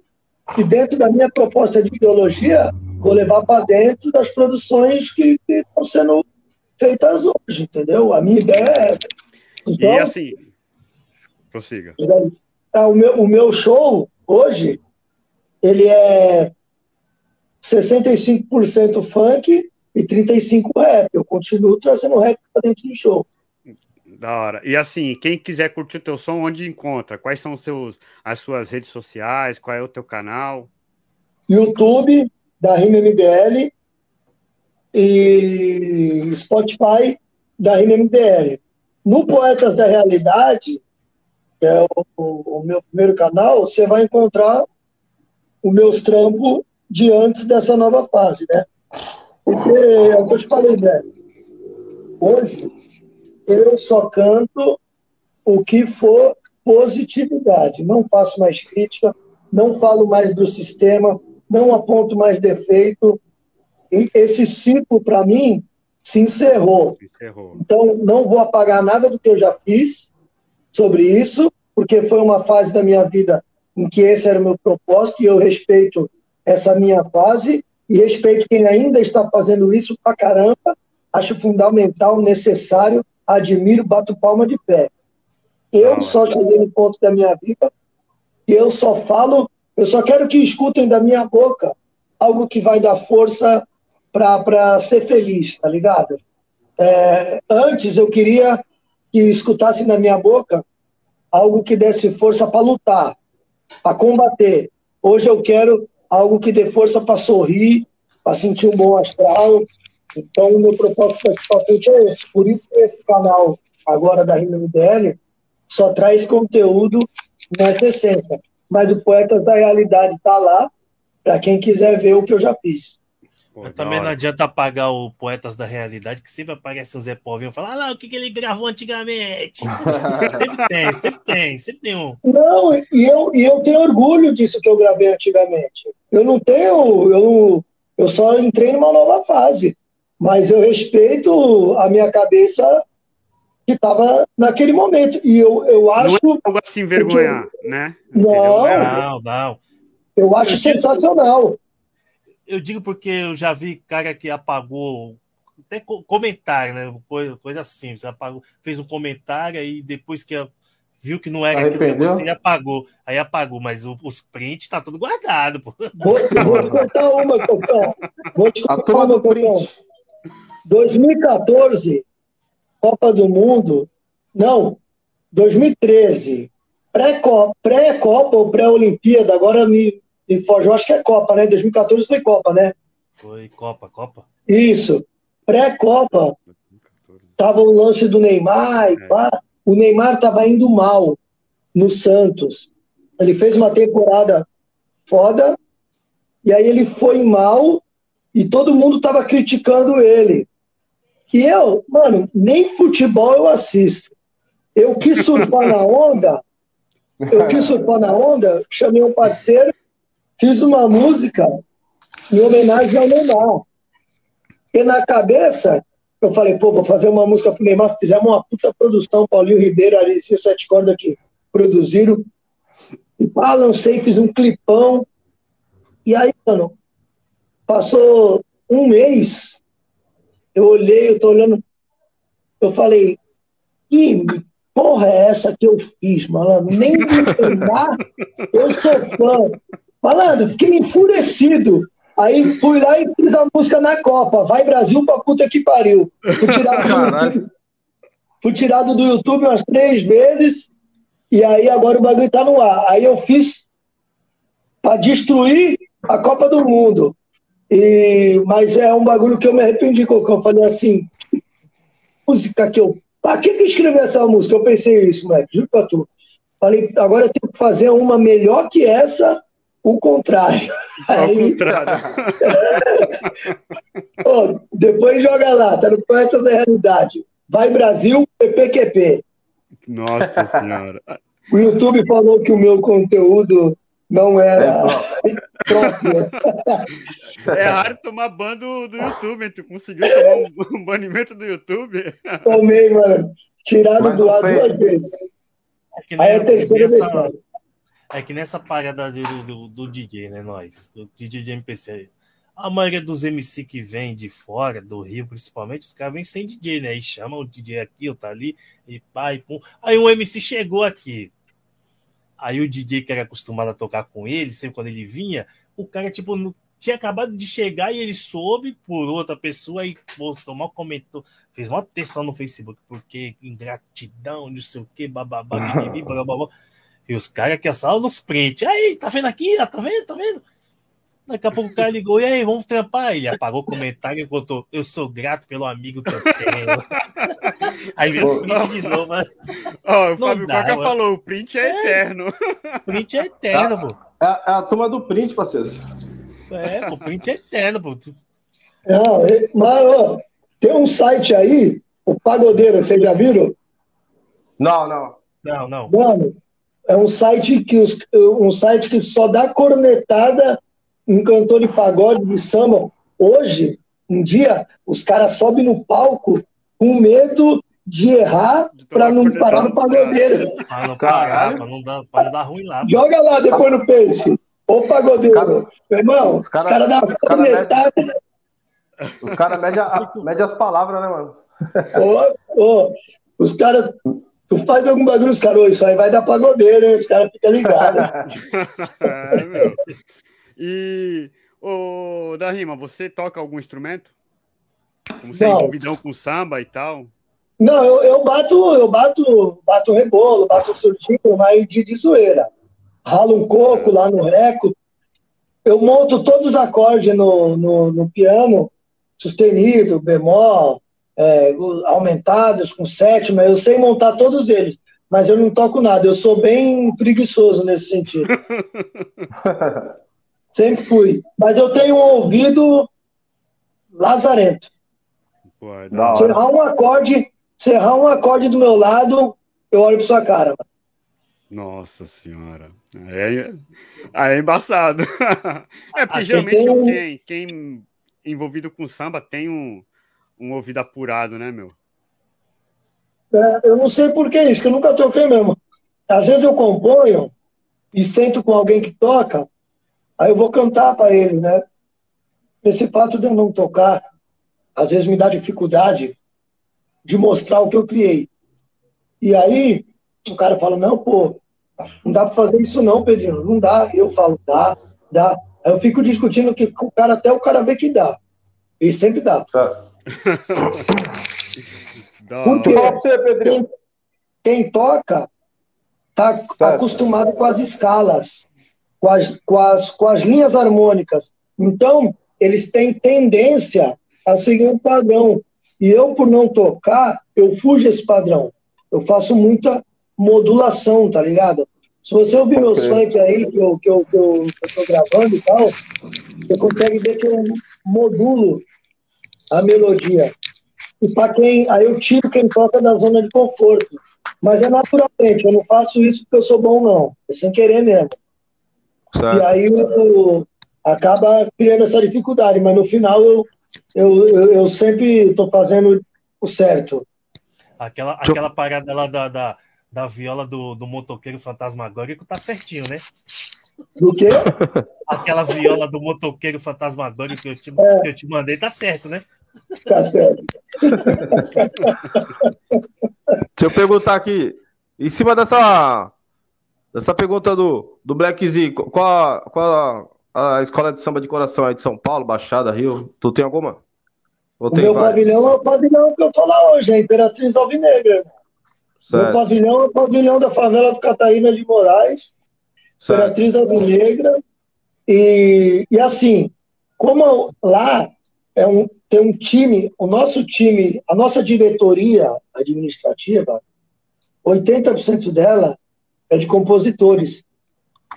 e dentro da minha proposta de ideologia vou levar para dentro das produções que estão sendo feitas hoje, entendeu? A minha ideia é essa. Então, e assim, prossiga. É, o, meu, o meu show hoje, ele é 65% funk e 35% rap. Eu continuo trazendo rap para dentro do show. Da hora. E assim, quem quiser curtir o teu som, onde encontra? Quais são os seus, as suas redes sociais? Qual é o teu canal? YouTube, da Rima MDL e Spotify da MDL. No Poetas da Realidade, que é o, o meu primeiro canal, você vai encontrar os meus trampos de antes dessa nova fase, né? Porque é o que eu te falei, né? Hoje, eu só canto o que for positividade. Não faço mais crítica, não falo mais do sistema, não aponto mais defeito. E esse ciclo, para mim, se encerrou. encerrou. Então, não vou apagar nada do que eu já fiz sobre isso, porque foi uma fase da minha vida em que esse era o meu propósito e eu respeito essa minha fase e respeito quem ainda está fazendo isso pra caramba. Acho fundamental, necessário, admiro, bato palma de pé. Eu só cheguei no ponto da minha vida que eu só falo eu só quero que escutem da minha boca algo que vai dar força para ser feliz, tá ligado? É, antes eu queria que escutassem da minha boca algo que desse força para lutar, para combater. Hoje eu quero algo que dê força para sorrir, para sentir um bom astral. Então, o meu propósito para frente é esse. Por isso que esse canal agora da Rima MDL só traz conteúdo nessa essência mas o Poetas da Realidade está lá para quem quiser ver o que eu já fiz. Mas também não adianta apagar o Poetas da Realidade, que sempre aparece o Zé Povinho falar, ah, lá, o que, que ele gravou antigamente. sempre tem, sempre tem, sempre tem um. Não, e eu, e eu tenho orgulho disso que eu gravei antigamente. Eu não tenho, eu, eu só entrei numa nova fase. Mas eu respeito a minha cabeça que estava naquele momento. E eu, eu acho. Não é algo assim envergonhar, né? Não, não, não. Eu acho eu sensacional. Eu digo porque eu já vi cara que apagou. Até comentário, né? Coisa, coisa assim. Você apagou, fez um comentário e depois que viu que não era aquilo, ele apagou. Aí apagou, mas o, os prints tá tudo guardado. Pô. Vou, vou te contar uma, Cocão. Vou te contar uma, Cocão. 2014, Copa do Mundo, não, 2013, pré-Copa pré ou pré-Olimpíada, agora me, me foge, eu acho que é Copa, né? 2014 foi Copa, né? Foi Copa, Copa. Isso, pré-Copa, tava o lance do Neymar, e pá, o Neymar estava indo mal no Santos. Ele fez uma temporada foda, e aí ele foi mal, e todo mundo estava criticando ele. E eu, mano, nem futebol eu assisto. Eu quis surfar na onda, eu quis surfar na onda, chamei um parceiro, fiz uma música em homenagem ao Neymar. E na cabeça, eu falei, pô, vou fazer uma música pro Neymar. Fizemos uma puta produção, Paulinho Ribeiro, Alicia Sete Cordas que produziram. E pá, lancei, fiz um clipão. E aí, mano, passou um mês, eu olhei, eu tô olhando, eu falei, que porra é essa que eu fiz, malandro? Nem me Neymar, eu sou fã. Malandro, fiquei enfurecido. Aí fui lá e fiz a música na Copa. Vai Brasil pra puta que pariu. Fui tirado do YouTube, fui tirado do YouTube umas três vezes. E aí agora o bagulho tá no ar. Aí eu fiz pra destruir a Copa do Mundo. E, mas é um bagulho que eu me arrependi, que eu falei assim, música que eu pra que que escrevi essa música? Eu pensei isso, moleque, juro pra tu. Falei, agora eu tenho que fazer uma melhor que essa, o contrário. Aí, contrário. oh, depois joga lá, tá no Poetas da Realidade. Vai Brasil, PPQP. Nossa Senhora. O YouTube falou que o meu conteúdo não era é próprio. É raro tomar ban do, do YouTube. Tu conseguiu tomar um, banimento do YouTube? Tomei, mano. Tiraram do ar duas vezes. É Aí a terceira nessa, É que nessa parada do, do, do, DJ, né, nós? Do DJ de MPC. A maioria dos MC que vem de fora, do Rio principalmente, os caras vêm sem DJ, né? E chamam o DJ aqui, ou tá ali, e pai, pum. Aí um MC chegou aqui. Aí o DJ que era acostumado a tocar com ele, sempre quando ele vinha, o cara, tipo, tinha acabado de chegar e ele soube por outra pessoa e postou mal comentou, fez uma textão no Facebook, porque ingratidão, não sei o que, bababá, bababá. E os caras que a sala nos print. Aí, tá vendo aqui? Tá vendo? Tá vendo? Daqui a pouco o cara ligou, e aí, vamos trampar? Ele apagou o comentário e botou, eu sou grato pelo amigo que eu tenho. aí veio o print de novo. Ó, o Fábio Coca falou, o print é, é eterno. print é eterno, pô. É, é, a turma do print, parceiro. É, o print é eterno, pô. Não, mas, ó, tem um site aí, o Pagodeiro, vocês já viram? Não, não. Não, não. Mano, é um site que, os, um site que só dá cornetada um cantor de pagode, de samba. Hoje, um dia, os caras sobem no palco com medo de errar para não parar no pagodeiro. Para não parar, para não, dar, não dar ruim lá. Joga lá depois no Pace. Ô pagodeiro, cara, meu irmão, os caras cara dão as cornetadas. Os caras medem mede as palavras, né, mano? Ô, ô, os caras. Tu faz algum bagulho, os caras, isso aí vai dar pagodeiro, hein? Os caras ficam ligados. é, meu. E, ô, da Rima, você toca algum instrumento? Como você é envolvidão com samba e tal? Não, eu, eu bato, eu bato, bato rebolo, bato surtinho, mas de, de zoeira. Ralo um coco lá no reco. Eu monto todos os acordes no, no, no piano, sustenido, bemol, é, aumentados, com sétima, eu sei montar todos eles, mas eu não toco nada, eu sou bem preguiçoso nesse sentido. Sempre fui. Mas eu tenho um ouvido lazarento. se errar um acorde, se errar um acorde do meu lado, eu olho para sua cara. Nossa senhora. É, é embaçado. É porque geralmente tem... quem, quem envolvido com samba tem um, um ouvido apurado, né, meu? É, eu não sei por que isso, que eu nunca toquei mesmo. Às vezes eu componho e sento com alguém que toca, Aí eu vou cantar para ele, né? Esse fato de eu não tocar, às vezes me dá dificuldade de mostrar o que eu criei. E aí o cara fala, não, pô, não dá para fazer isso não, Pedrinho, não dá. Eu falo, dá, dá. Aí eu fico discutindo que o cara até o cara vê que dá. E sempre dá. Tá. Porque quem, quem toca tá acostumado com as escalas com as, com as, com as linhas harmônicas. Então, eles têm tendência a seguir um padrão. E eu, por não tocar, eu fujo esse padrão. Eu faço muita modulação, tá ligado? Se você ouvir meus funk aí, que eu, que, eu, que, eu, que eu tô gravando e tal, você consegue ver que eu modulo a melodia. E para quem. Aí eu tiro quem toca da zona de conforto. Mas é naturalmente, eu não faço isso porque eu sou bom, não. É sem querer mesmo. Certo. E aí eu, acaba criando essa dificuldade, mas no final eu, eu, eu, eu sempre estou fazendo o certo. Aquela, aquela parada lá da, da, da viola do, do motoqueiro fantasmagórico tá certinho, né? Do quê? Aquela viola do motoqueiro fantasmagórico que eu te, é. que eu te mandei tá certo, né? Tá certo. Deixa eu perguntar aqui, em cima dessa essa pergunta do, do Black Z, qual, qual a, a, escola de samba de coração aí de São Paulo, Baixada, Rio? Tu tem alguma? o meu vários? pavilhão é o pavilhão que eu tô lá hoje, a Imperatriz Alvinegra. Certo. Meu pavilhão é o pavilhão da favela do Catarina de Moraes, certo. Imperatriz Alvinegra. E, e assim, como lá é um, tem um time, o nosso time, a nossa diretoria administrativa, 80% dela é de compositores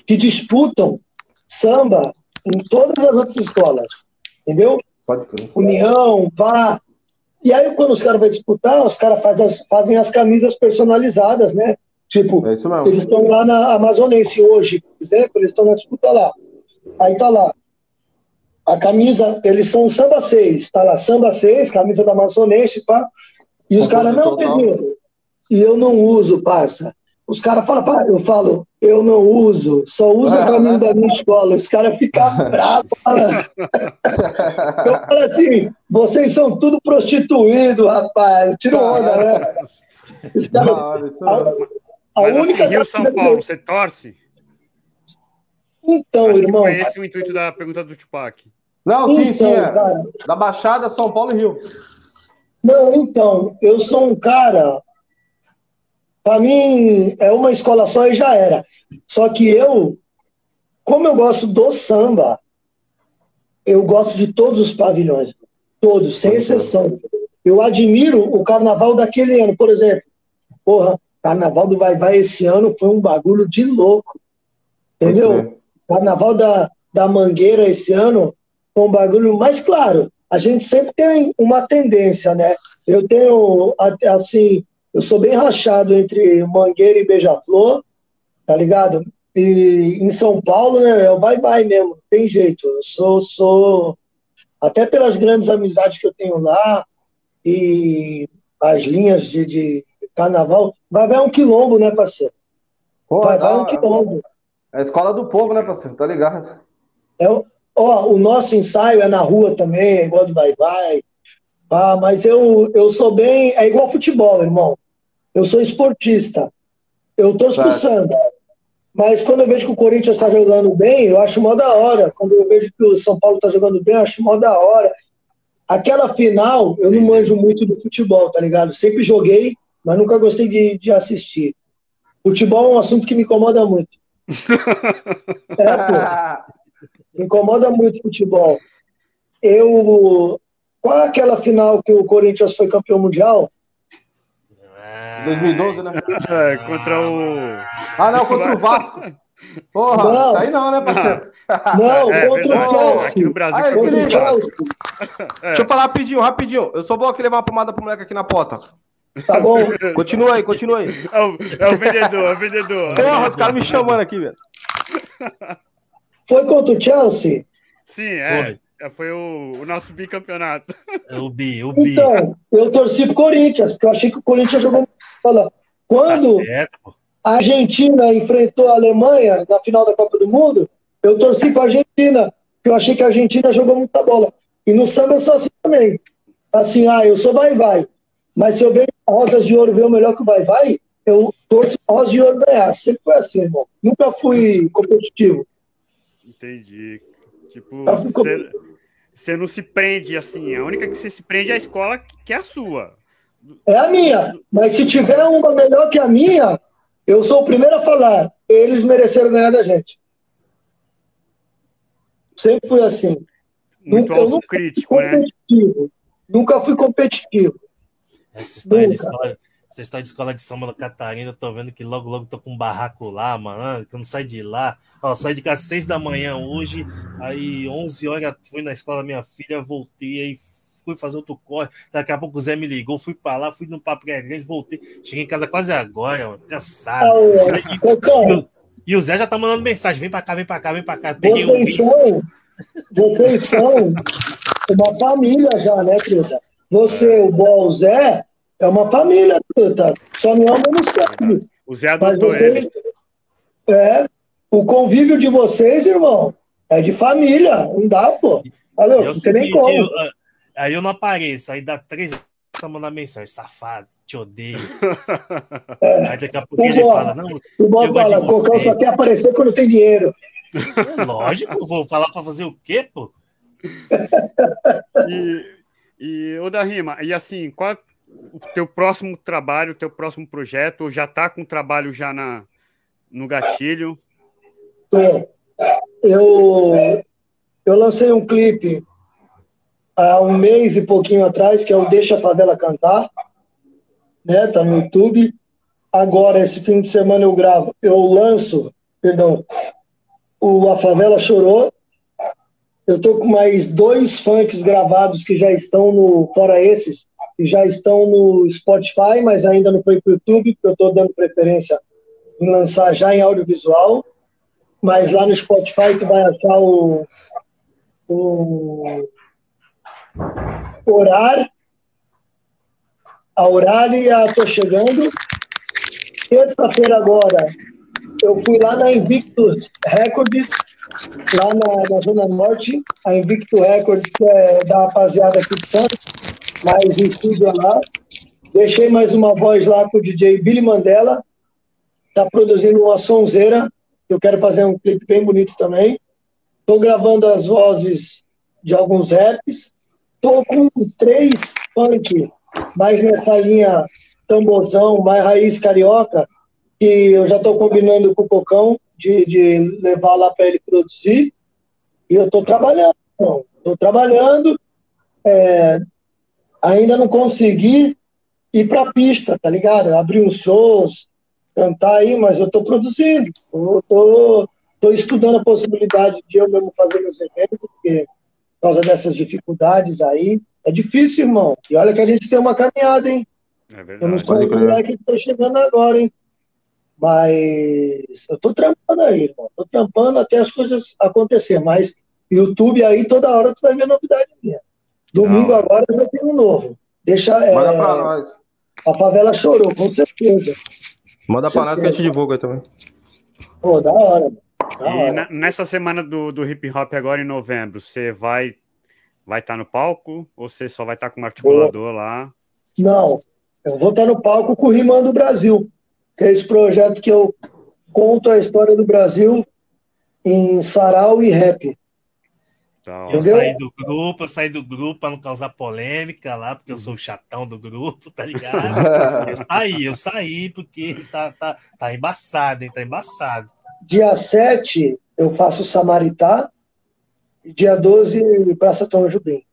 que disputam samba em todas as outras escolas, entendeu? Pode crer. União, vá. E aí, quando os caras vão disputar, os caras fazem as, fazem as camisas personalizadas, né? Tipo, É eles estão lá na Amazonense hoje, por exemplo, eles estão na disputa lá. Aí tá lá. A camisa, eles são samba 6, tá lá, samba 6, camisa da Amazonense, pá. E os caras, não, Pedrinho, e eu não uso, parça. Os caras falam, pá, eu falo, eu não uso, só uso a camisa da minha escola. Os caras ficam bravos. Eu falo assim, vocês são tudo prostituído, rapaz. Tiro onda, né? Os caras, a, a Mas única assim, Rio São Paulo, eu- você torce? Então, Acho que irmão. foi esse o intuito da pergunta do Tupac. Não, sim, Então, sim. É. cara, Da Baixada, São Paulo e Rio. Não, então, eu sou um cara. Para mim, é uma escola só e já era. Só que eu, como eu gosto do samba, eu gosto de todos os pavilhões. Todos, sem exceção. Eu admiro o carnaval daquele ano. Por exemplo, porra, carnaval do Vai Vai esse ano foi um bagulho de louco. Entendeu? Carnaval da, da Mangueira esse ano foi um bagulho mais claro. A gente sempre tem uma tendência, né? Eu tenho, assim, eu sou bem rachado entre Mangueira e Beija-Flor, tá ligado? E em São Paulo, né, é o bye-bye mesmo, não tem jeito. Eu sou, sou, até pelas grandes amizades que eu tenho lá e as linhas de, de carnaval, vai vai um quilombo, né, parceiro? Pô, Vai vai da- um quilombo. É a escola do povo, né, parceiro? Tá ligado? É, o- ó, o nosso ensaio é na rua também, é igual do Vai Vai. Ah, mas eu, eu sou bem. É igual futebol, irmão. Eu sou esportista. Eu torço pro. Samba. Mas quando eu vejo que o Corinthians está jogando bem, eu acho mó da hora. Quando eu vejo que o São Paulo está jogando bem, eu acho mó da hora. Aquela final, eu não manjo muito do futebol, tá ligado? Sempre joguei, mas nunca gostei de, de assistir. Futebol é um assunto que me incomoda muito. É, pô. Me incomoda muito o futebol. Eu. Qual é aquela final que o Corinthians foi campeão mundial? 2012, né? É, contra o. Ah, não, contra o Vasco. Porra, Não. isso aí não, né, parceiro? Não, É, contra o. Chelsea. Aqui no Brasil. Ah, é, contra o. Chelsea. Deixa eu falar rapidinho, rapidinho. Eu só vou aqui levar uma pomada pro moleque aqui na porta. Tá bom. Continua aí, continua aí. É o, é o vendedor, é o vendedor. Porra, os caras me chamando aqui, velho. Foi contra o Chelsea? Sim, é. É, Foi o, o nosso bicampeonato. É o Bi, o Bi. Então, eu torci pro Corinthians, porque eu achei que o Corinthians jogou. Olha, Tá quando certo, pô. a Argentina enfrentou a Alemanha na final da Copa do Mundo, eu torci para a Argentina, porque eu achei que a Argentina jogou muita bola. E no samba eu sou assim também. Assim, ah, eu sou vai-vai. Mas se eu vejo a Rosas de Ouro ver o melhor que o vai-vai, eu torço a Rosa de Ouro ganhar. Sempre foi assim, irmão. Nunca fui competitivo. Entendi. Tipo, você- você não se prende assim. A única que você se prende é a escola que é a sua. É a minha. Mas se tiver uma melhor que a minha, eu sou o primeiro a falar. Eles mereceram ganhar da gente. Sempre fui assim. Muito Nunca- eu nunca autocrítico, né? competitivo. Nunca fui competitivo. Essa história, de escola, essa história de escola de samba da Catarina, eu tô vendo que logo, logo tô com um barraco lá, mano, que eu não saio de lá. Ó, saí de casa às seis da manhã hoje, aí 11 horas fui na escola da minha filha, voltei, aí fui fazer outro corre. Daqui a pouco o Zé me ligou, fui pra lá, fui no Papo Grande, voltei. Cheguei em casa quase agora, mano, cansado. Ah, Cocão, E o Zé já tá mandando mensagem: vem pra cá, vem pra cá, vem pra cá. Peguei um vocês são, vocês são uma família já, né, Truta? Você, o Bol, o Zé, é uma família, Truta. Só não ama no sangue. O Zé Mas adotou vocês. ele. É. O convívio de vocês, irmão, é de família. Não dá, pô. Alô, É não o nem como. eu- ah, aí eu não apareço, aí dá três mandar mensagem, safado, te odeio. Aí daqui a pouco O ele fala, não, O gosto fala, de Cocão só quer aparecer quando tem dinheiro. é lógico, vou falar pra fazer o quê, pô? E, e ô da Rima, e assim, qual o teu próximo trabalho, o teu próximo projeto? Já tá com trabalho já na, no gatilho? É. Eu, eu lancei um clipe há um mês e pouquinho atrás, que é o Deixa a Favela Cantar, né? Tá no YouTube. Agora, esse fim de semana eu gravo, eu lanço, perdão, o A Favela Chorou. Eu tô com mais dois funks gravados que já estão no, fora esses, que já estão no Spotify, mas ainda não foi pro YouTube, porque eu tô dando preferência em lançar já em audiovisual. Mas lá no Spotify tu vai achar o, o Orar, a Orar e a Tô Chegando. Terça-feira agora, eu fui lá na Invictus Records, lá na, na, Zona Norte, a Invictus Records, que é da rapaziada aqui de Santos, mas o estúdio lá. Deixei mais uma voz lá com o DJ Billy Mandela, tá produzindo uma sonzeira, eu quero fazer um clipe bem bonito também. Estou gravando as vozes de alguns raps. Estou com três funk, mais nessa linha tamborzão, mais raiz carioca, que eu já estou combinando com o Cocão de, de levar lá para ele produzir. E eu estou trabalhando, estou trabalhando. É, ainda não consegui ir para a pista, tá ligado? Abrir uns shows, cantar aí, mas eu estou produzindo. Estou estudando a possibilidade de eu mesmo fazer meus eventos, porque por causa dessas dificuldades aí. É difícil, irmão. E olha que a gente tem uma caminhada, hein? É verdade. Eu não sou o moleque que está chegando agora, hein? Mas eu estou trampando aí, irmão. Estou trampando até as coisas acontecer. Mas YouTube aí, toda hora tu vai ver novidade minha. Domingo não. agora já tem um novo. Deixa. Manda é, pra nós. A favela chorou, com certeza. Manda pra nós que a gente divulga também. Pô, da hora. Da e hora. Na, nessa semana do, do hip hop agora em novembro, você vai vai estar tá no palco ou você só vai estar tá com um articulador lá? Não, eu vou estar tá no palco com o Rimando Brasil, que é esse projeto que eu conto a história do Brasil em sarau e rap. Eu saí do grupo, eu saí do grupo para não causar polêmica lá, porque eu sou o chatão do grupo, tá ligado? eu saí, eu saí, porque tá, tá, tá embaçado, hein? Tá embaçado. Dia 7 eu faço Samaritá, dia 12 Praça Tom Jubim.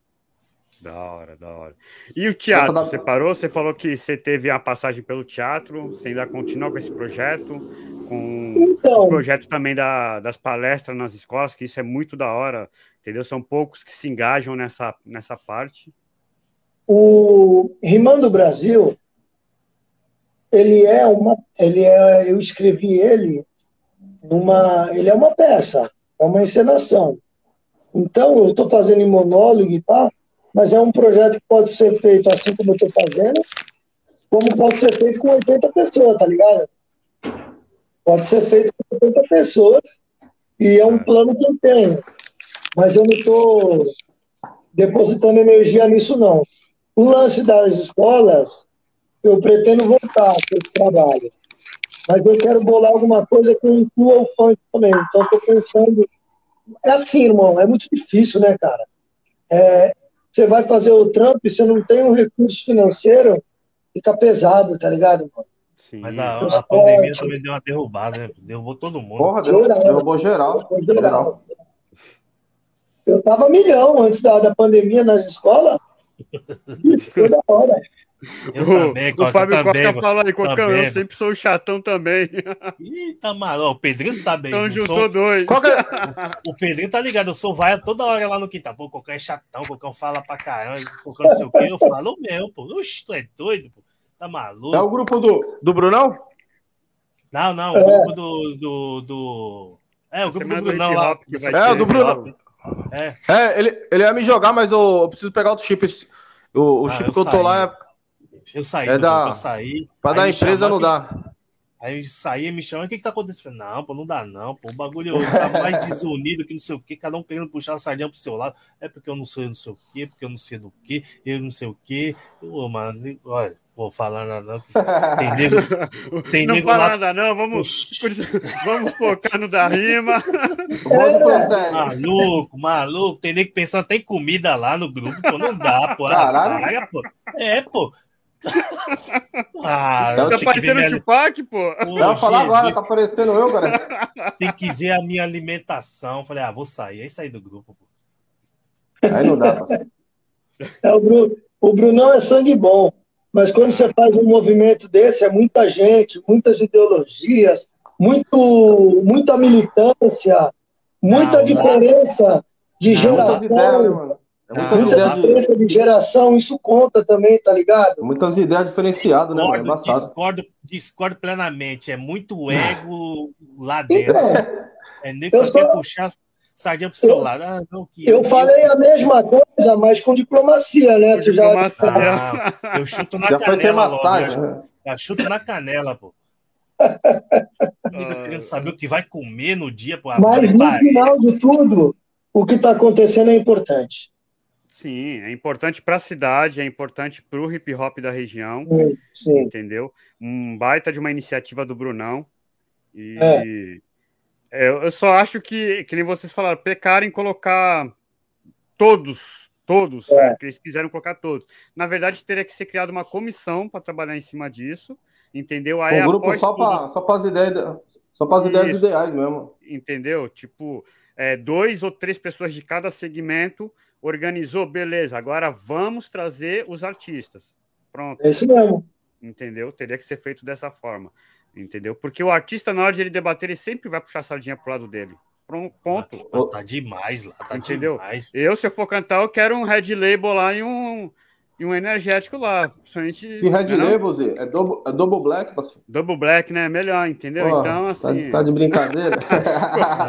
Da hora, da hora. E o teatro, você parou? Você falou que você teve a passagem pelo teatro, você ainda continua com esse projeto, com então, o projeto também da, das palestras nas escolas, que isso é muito da hora entendeu? São poucos que se engajam nessa, nessa parte. O Rimando Brasil, ele é uma, ele é, eu escrevi ele numa, ele é uma peça, é uma encenação. Então eu estou fazendo em monólogo e pá, mas é um projeto que pode ser feito assim como eu estou fazendo, como pode ser feito com 80 pessoas, tá ligado? Pode ser feito com 80 pessoas e é um plano que eu tenho mas eu não estou depositando energia nisso, não. O lance das escolas, eu pretendo voltar com esse trabalho, mas eu quero bolar alguma coisa que inclua o funk também. Então, estou pensando. É assim, irmão, é muito difícil, né, cara? É, você vai fazer o Trump, você não tem um recurso financeiro, fica pesado, tá ligado, mano? Sim. Mas a, a pandemia também deu uma derrubada, né? Derrubou todo mundo. Porra, derrubou, derrubou geral. Derrubou geral. Eu tava milhão antes da, da pandemia nas escolas. Toda hora. Eu o, também, Coca, o Fábio também, Coca fala aí, Coca, também, eu sempre sou chatão também. Ih, tá maluco. O Pedrinho sabe. Então juntou sou... dois. O Pedrinho tá ligado, eu sou vaia toda hora lá no quintal. Pô, o Coca é chatão, o Coca fala pra caramba, o Coca não sei o quê. Eu falo mesmo, pô. Oxe, tu é doido, pô. Tá maluco. É o grupo do, do Brunão? Não, não, o é. grupo do, do, do... É, o grupo do Brunão lá. É, o do Brunão. É. é, ele, ele ia me jogar, mas eu, eu preciso pegar outro chip. O, o ah, chip que eu tô lá é. Eu saí, é da, eu saí. Pra dar empresa não dá. Aí saí me chama, o que que tá acontecendo? Não, pô, não dá não, pô, o bagulho tá mais desunido que não sei o que, cada um querendo puxar a sardinha pro seu lado. É porque eu não sou eu não sei o que, porque eu não sei do que, eu não sei o que. Ô, mano, olha, vou falar nada não. Tem nego, tem não nego fala lá... nada não, vamos, vamos focar no da rima. É, maluco, maluco, tem nego pensando até em comida lá no grupo, pô, não dá, pô. Caralho. pô. É, pô. Ah, tá parecendo o Tupac, pô. Vai falar agora, tá parecendo eu, cara. Tem que ver a minha alimentação. Falei, ah, vou sair. Aí sair do grupo, pô. Aí não dá, pô. É, o, Bruno, o Brunão é sangue bom, mas quando você faz um movimento desse, é muita gente, muitas ideologias, muito, muita militância, muita não, diferença não. de não, geração. Ideias, é muita, muita diferença de... de... geração, isso conta também, tá ligado? Muitas ideias diferenciadas, né? É discordo, discordo plenamente. É muito ego lá dentro. Então, é nem que você só... puxar sardinha pro seu eu, lado. Ah, não, que eu, eu falei eu... a mesma coisa, mas com diplomacia, né? Com tu diplomacia. já... Ah, eu chuto na já canela logo. Massagem, né? Já chuto na canela, pô. querendo saber o que vai comer no dia, pô. Mas no final de tudo, o que está acontecendo é importante. Sim, é importante para a cidade, é importante para o hip hop da região, sim, sim. entendeu? Um baita de uma iniciativa do Brunão. E é. É, eu só acho que, que nem vocês falaram, pecaram em colocar todos, todos, é. que eles quiseram colocar todos. Na verdade, teria que ser criada uma comissão para trabalhar em cima disso, entendeu? Aí, um grupo só para só as ideias, só para as ideias ideais mesmo. Entendeu? Tipo, é, dois ou três pessoas de cada segmento organizou, beleza, agora vamos trazer os artistas. Pronto. É isso mesmo. Entendeu? Teria que ser feito dessa forma. Entendeu? Porque o artista, na hora de ele debater, ele sempre vai puxar a sardinha pro lado dele. Ponto. Ah, tá demais lá, tá Entendeu? demais. Eu, se eu for cantar, eu quero um Red Label lá e um, e um energético lá. Principalmente, e Red né, Label, Zé? É double, é double Black, parceiro? Double Black, né? Melhor, entendeu? Pô, então, tá assim. Tá, tá de brincadeira?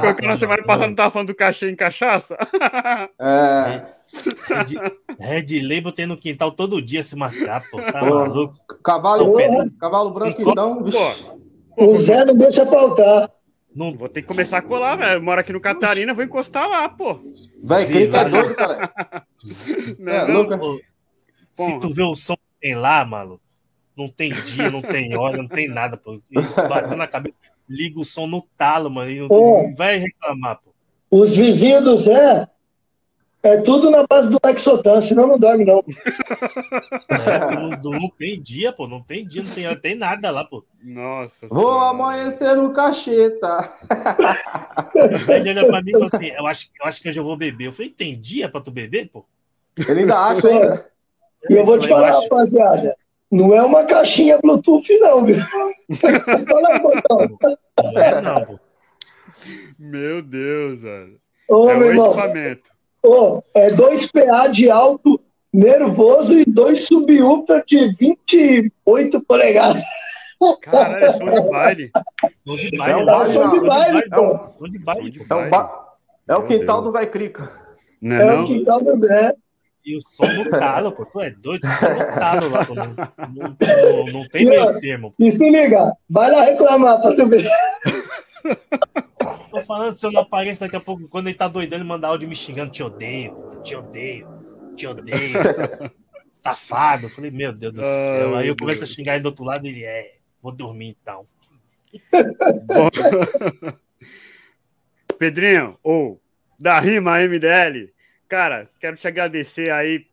Porque na semana passada não tava falando do cachê em cachaça? é. Red, Red Label tem no quintal todo dia se marcar, pô. Tá pô, maluco? Cavalo, cavalo branco, então. Pô, o Zé não deixa faltar. Não, vou ter que começar a colar, velho. Moro aqui no Catarina, vou encostar lá, pô. Vai, quem tá doido, cara? Não, é, não, pô, se tu vê o som que tem lá, mano, não tem dia, não tem hora, não tem nada, pô. Batendo na cabeça, liga o som no talo, mano. E não, vai reclamar, pô. Os vizinhos do Zé é tudo na base do Lexotan, senão não dorme, não. É, não, não, tem dia, pô. Não tem dia, não tem, não tem nada lá, pô. Nossa. Vou senhora. amanhecer no cacheta. Ele olha pra mim e fala assim: eu acho, eu acho que eu já vou beber. Eu falei: tem dia pra tu beber, pô? Ele ainda acha, hein? E eu vou te falar, rapaziada. Não é uma caixinha Bluetooth, não, viu? não é, não, pô. Meu Deus, velho. Ô, é meu irmão, equipamento. Oh, é dois PA de alto nervoso e dois subwoofer de 28 polegadas. Caralho, é som de baile. Som de baile. É, um som de baile, pô. Som de baile. É, um ba... é o quintal do Vai Crica. Não é, é não? o quintal do Zé. E o som no talo, pô. Tu é doido, som no talo lá, pô. Não, não, não, não tem meio termo. E se liga, vai lá reclamar pra tu ver. Tô falando, se eu não apareço daqui a pouco, quando ele tá doidando, ele manda áudio me xingando, te odeio, te odeio, te odeio. Safado. Eu falei, meu Deus do céu. Aí eu começo a xingar ele do outro lado e ele é, vou dormir então. Pedrinho, ou da Rima MDL, cara, quero te agradecer aí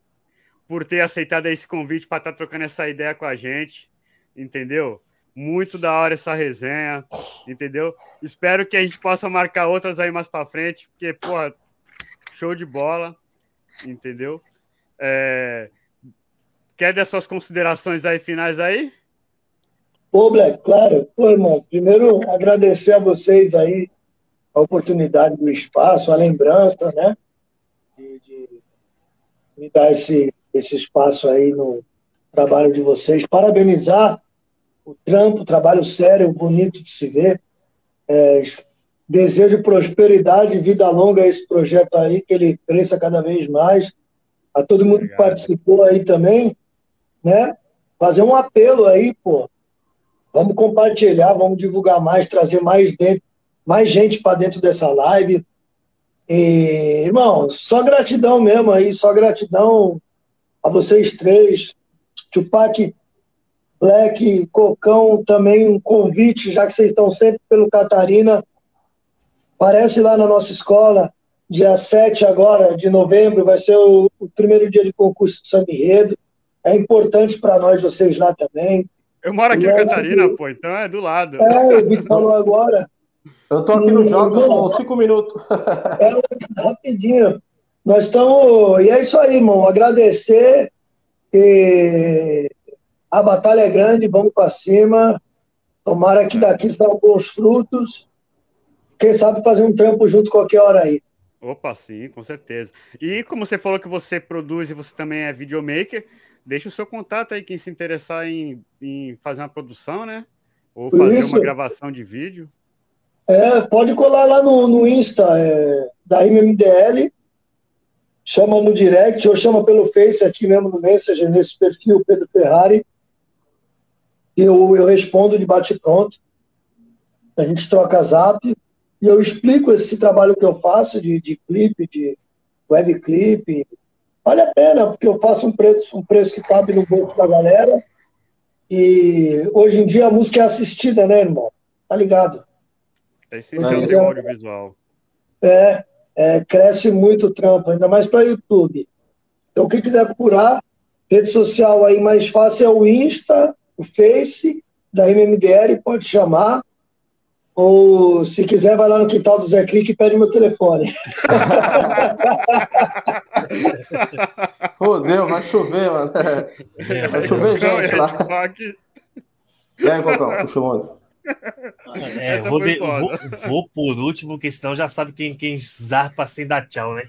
por ter aceitado esse convite para estar tá trocando essa ideia com a gente, entendeu? Muito da hora essa resenha, entendeu? Espero que a gente possa marcar outras aí mais para frente, porque, porra, show de bola, entendeu? É... Quer dar suas considerações aí finais aí? Ô, Black, claro. Pô, irmão, primeiro agradecer a vocês aí a oportunidade do espaço, a lembrança, né? De, de me dar esse, esse espaço aí no trabalho de vocês. Parabenizar o trampo, trabalho sério, bonito de se ver. É, desejo prosperidade e vida longa a esse projeto aí, que ele cresça cada vez mais. A todo mundo Obrigado. que participou aí também, né? Fazer um apelo aí, pô. Vamos compartilhar, vamos divulgar mais, trazer mais, dentro, mais gente para dentro dessa live. E, irmão, só gratidão mesmo aí, só gratidão a vocês três. Tupac Black, Cocão, também um convite, já que vocês estão sempre pelo Catarina. Parece lá na nossa escola, dia 7 agora de novembro, vai ser o, o primeiro dia de concurso de samba É importante para nós, vocês lá também. Eu moro aqui em Catarina, pô, então é do lado. É, o Vitor falou agora. Eu tô aqui no jogo, cinco minutos. É, rapidinho. Nós estamos. E é isso aí, irmão. Agradecer. E... A batalha é grande, vamos para cima. Tomara que daqui saiam bons frutos. Quem sabe fazer um trampo junto qualquer hora aí. Opa, sim, com certeza. E como você falou que você produz e você também é videomaker, deixa o seu contato aí, quem se interessar em, em fazer uma produção, né? Ou fazer Isso. uma gravação de vídeo. É, pode colar lá no, no Insta é, da MMDL, chama no direct ou chama pelo Face aqui mesmo no Messenger, nesse perfil Pedro Ferrari. Eu, eu respondo de bate-pronto. A gente troca zap e eu explico esse trabalho que eu faço de, de clipe, de webclip. Vale a pena, porque eu faço um preço, um preço que cabe no bolso da galera. E hoje em dia a música é assistida, né, irmão? Tá ligado? É essencial ter audiovisual. É, é, cresce muito o trampo, ainda mais para YouTube. Então, quem quiser procurar, rede social aí mais fácil é o Insta, o Face, da MMDR, pode chamar. Ou se quiser, vai lá no quintal do Zé Crick e pede meu telefone. Fodeu, vai chover, mano. É, vai chover gente lá. E aí, Cocão, puxa o é, vou, de, vou, vou, por último, porque senão já sabe quem, quem zarpa sem dar tchau, né?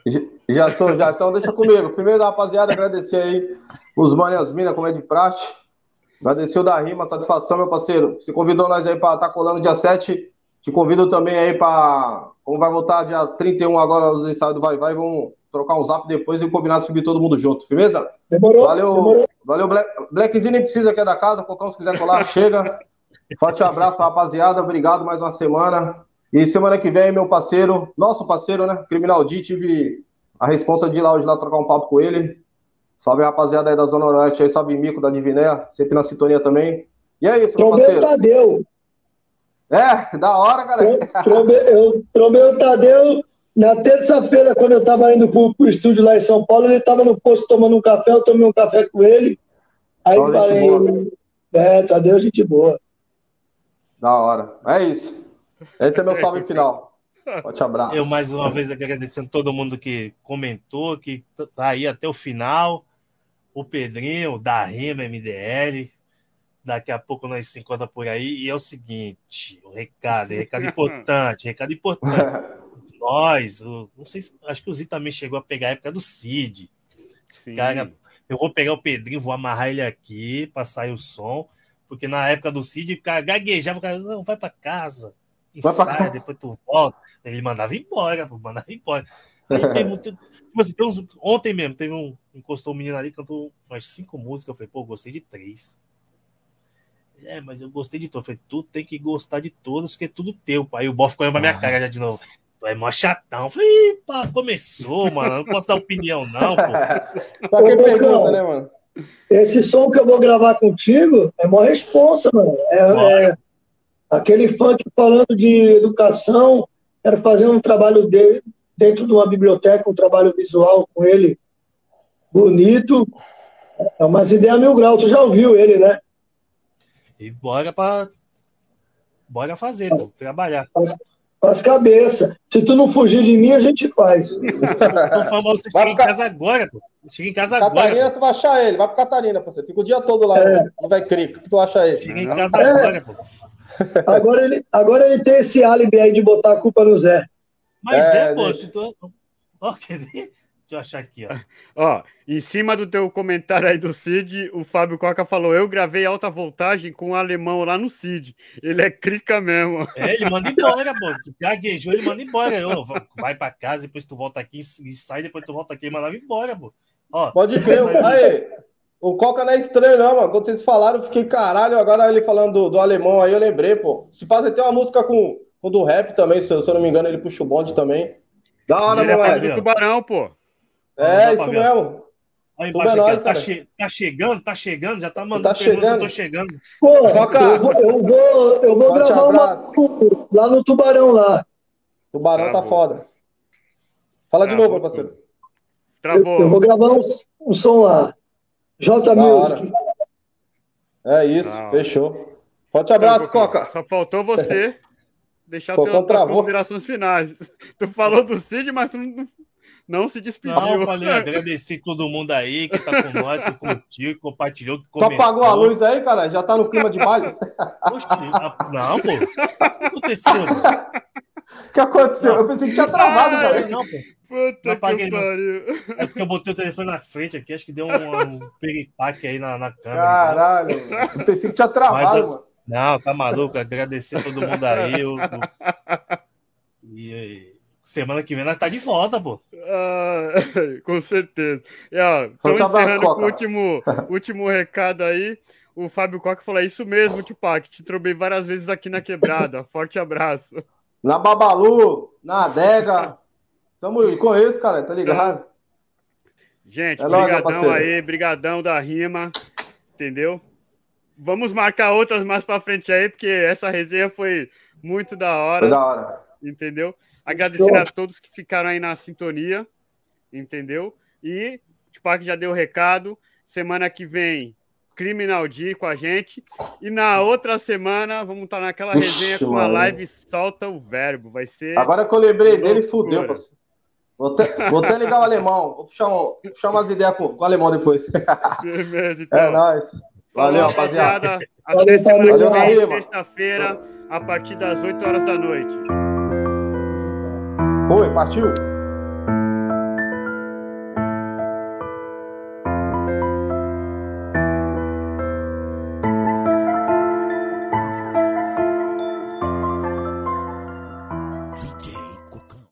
Já tô, já então deixa comigo. Primeiro, rapaziada, agradecer aí os manos minas, como é de praxe. Agradecer o da rima, satisfação, meu parceiro. Se convidou nós aí para estar tá colando dia 7 te convido também aí para. Como vai voltar dia 31 agora os ensaios do Vai Vai, vamos trocar um zap depois e combinar de subir todo mundo junto, firmeza? Demorou. Valeu, demorou. valeu Black, Blackzinho nem precisa que é da casa, Cocão, se quiser colar, chega. Forte abraço, rapaziada. Obrigado mais uma semana. E semana que vem, meu parceiro, nosso parceiro, né? Criminal D, tive a responsa de ir lá hoje lá trocar um papo com ele. Salve rapaziada aí da Zona Oeste, aí, salve Mico da Diviné, sempre na sintonia também. E é isso, meu parceiro. Tadeu. É, da hora, galera. Eu trombei o Tadeu na terça-feira, quando eu estava indo pro, pro estúdio lá em São Paulo, ele estava no posto tomando um café, eu tomei um café com ele. Aí Só falei, é, Tadeu, gente boa. Da hora. É isso. Esse é meu salve final. Forte abraço. Eu mais uma vez agradecendo todo mundo que comentou, que tá aí até o final. O Pedrinho, da Rima MDL, Daqui a pouco nós se encontramos por aí. E é o seguinte: o recado, recado importante, recado importante. nós, não sei se, acho que o Zi também chegou a pegar a época do Cid. Sim. Cara, eu vou pegar o Pedrinho, vou amarrar ele aqui para sair o som, porque na época do Cid, o cara gaguejava, o cara, não, vai para casa, ensaia, pra... depois tu volta. Ele mandava embora, mandava embora. Aí tem muito. Tipo assim, tem uns, ontem mesmo, teve um. Encostou um menino ali, cantou umas cinco músicas. Eu falei, pô, gostei de três. É, mas eu gostei de todos. Falei, tu tem que gostar de todos, que é tudo teu. E o Boff ficou na minha ah. cara já de novo. Tu é mó chatão. Falei, pá, começou, mano. Não posso dar opinião, não, pô. pra quem pergunta, né, mano? Esse som que eu vou gravar contigo é mó responsa, mano. É, é, aquele funk falando de educação. Quero fazer um trabalho de, dentro de uma biblioteca, um trabalho visual com ele bonito. É umas ideias mil grau. Tu já ouviu ele, né? E bora para bora fazer, as, trabalhar. As, as cabeças. Se tu não fugir de mim, a gente faz. Tô falando, você chega em casa agora, pô. Chega em casa Catarina, agora. Catarina, tu vai achar ele. Vai pro Catarina, você. Fica o dia todo lá é. no Vai Crico, que tu acha ele. Chega em casa é. agora, pô. Agora ele, agora ele tem esse álibi aí de botar a culpa no Zé. Mas é, é pô. Tu, tu... Ó, quer ver? Deixa eu achar aqui, ó. ó, em cima do teu comentário aí do Cid, o Fábio Coca falou: Eu gravei alta voltagem com o um alemão lá no Cid. Ele é crica mesmo. É, ele manda embora, pô. Gaguejou, ele manda embora. Eu, vai pra casa, depois tu volta aqui e sai, depois tu volta aqui e mandava embora, pô. Ó, Pode ver, aí. O Coca não é estranho, não, mano. Quando vocês falaram, eu fiquei caralho. Agora ele falando do, do alemão aí, eu lembrei, pô. Se passa tem uma música com, com do rap também, se eu, se eu não me engano, ele puxa o bonde também. Da hora, mano. É do tubarão, pô. É, isso mesmo. Aí embaixo é nóis, tá, che tá, chegando, tá chegando, já tá mandando tá chegando. eu tô chegando. Pô, eu vou, eu vou, eu vou gravar uma lá no Tubarão lá. Tubarão tá foda. Fala Travou. de novo, parceiro. Travou. Eu, eu, vou gravar um, um som lá. J Music. É isso, Não. fechou. Forte abraço, Coca. Só faltou você deixar as considerações finais. Tu falou do Cid, mas tu não não se despediu. Não, eu falei, agradeci todo mundo aí que tá com nós, que curtiu, que compartilhou, que comentou. Só apagou a luz aí, cara? Já tá no clima de baile? Oxi, não, pô. O que aconteceu? O que aconteceu? Não. Eu pensei que tinha travado, ah, cara. Não, pô. Puta não apaguei, que pariu. É porque eu botei o telefone na frente aqui, acho que deu um, um peripaque aí na, na câmera. Caralho, eu pensei que tinha travado, Mas, mano. Não, tá maluco, agradecer a todo mundo aí. Eu, eu... E semana que vem nós tá de volta, pô. Ah, com certeza. E, ó, encerrando com o último, último recado aí. O Fábio Coca falou: é isso mesmo, Tupac. Te trobei várias vezes aqui na quebrada. Forte abraço. Na Babalu, na adega. Tamo com isso, cara, tá ligado? Gente, é brigadão aí, brigadão da rima, entendeu? Vamos marcar outras mais pra frente aí, porque essa resenha foi muito da hora. Foi da hora. Entendeu? Agradecer a todos que ficaram aí na sintonia, entendeu? E o Tupac já deu o recado. Semana que vem, Criminal D com a gente. E na outra semana, vamos estar naquela resenha com a live Solta o Verbo. Vai ser. Agora que eu lembrei dele, fudeu, parceiro. Vou até, vou até ligar o alemão. Vou puxar, um, puxar umas ideias com, com o alemão depois. Beleza, então. É nóis. Valeu, rapaziada. Até semana que vem, sexta-feira, a partir das 8 horas da noite. Foi, partiu.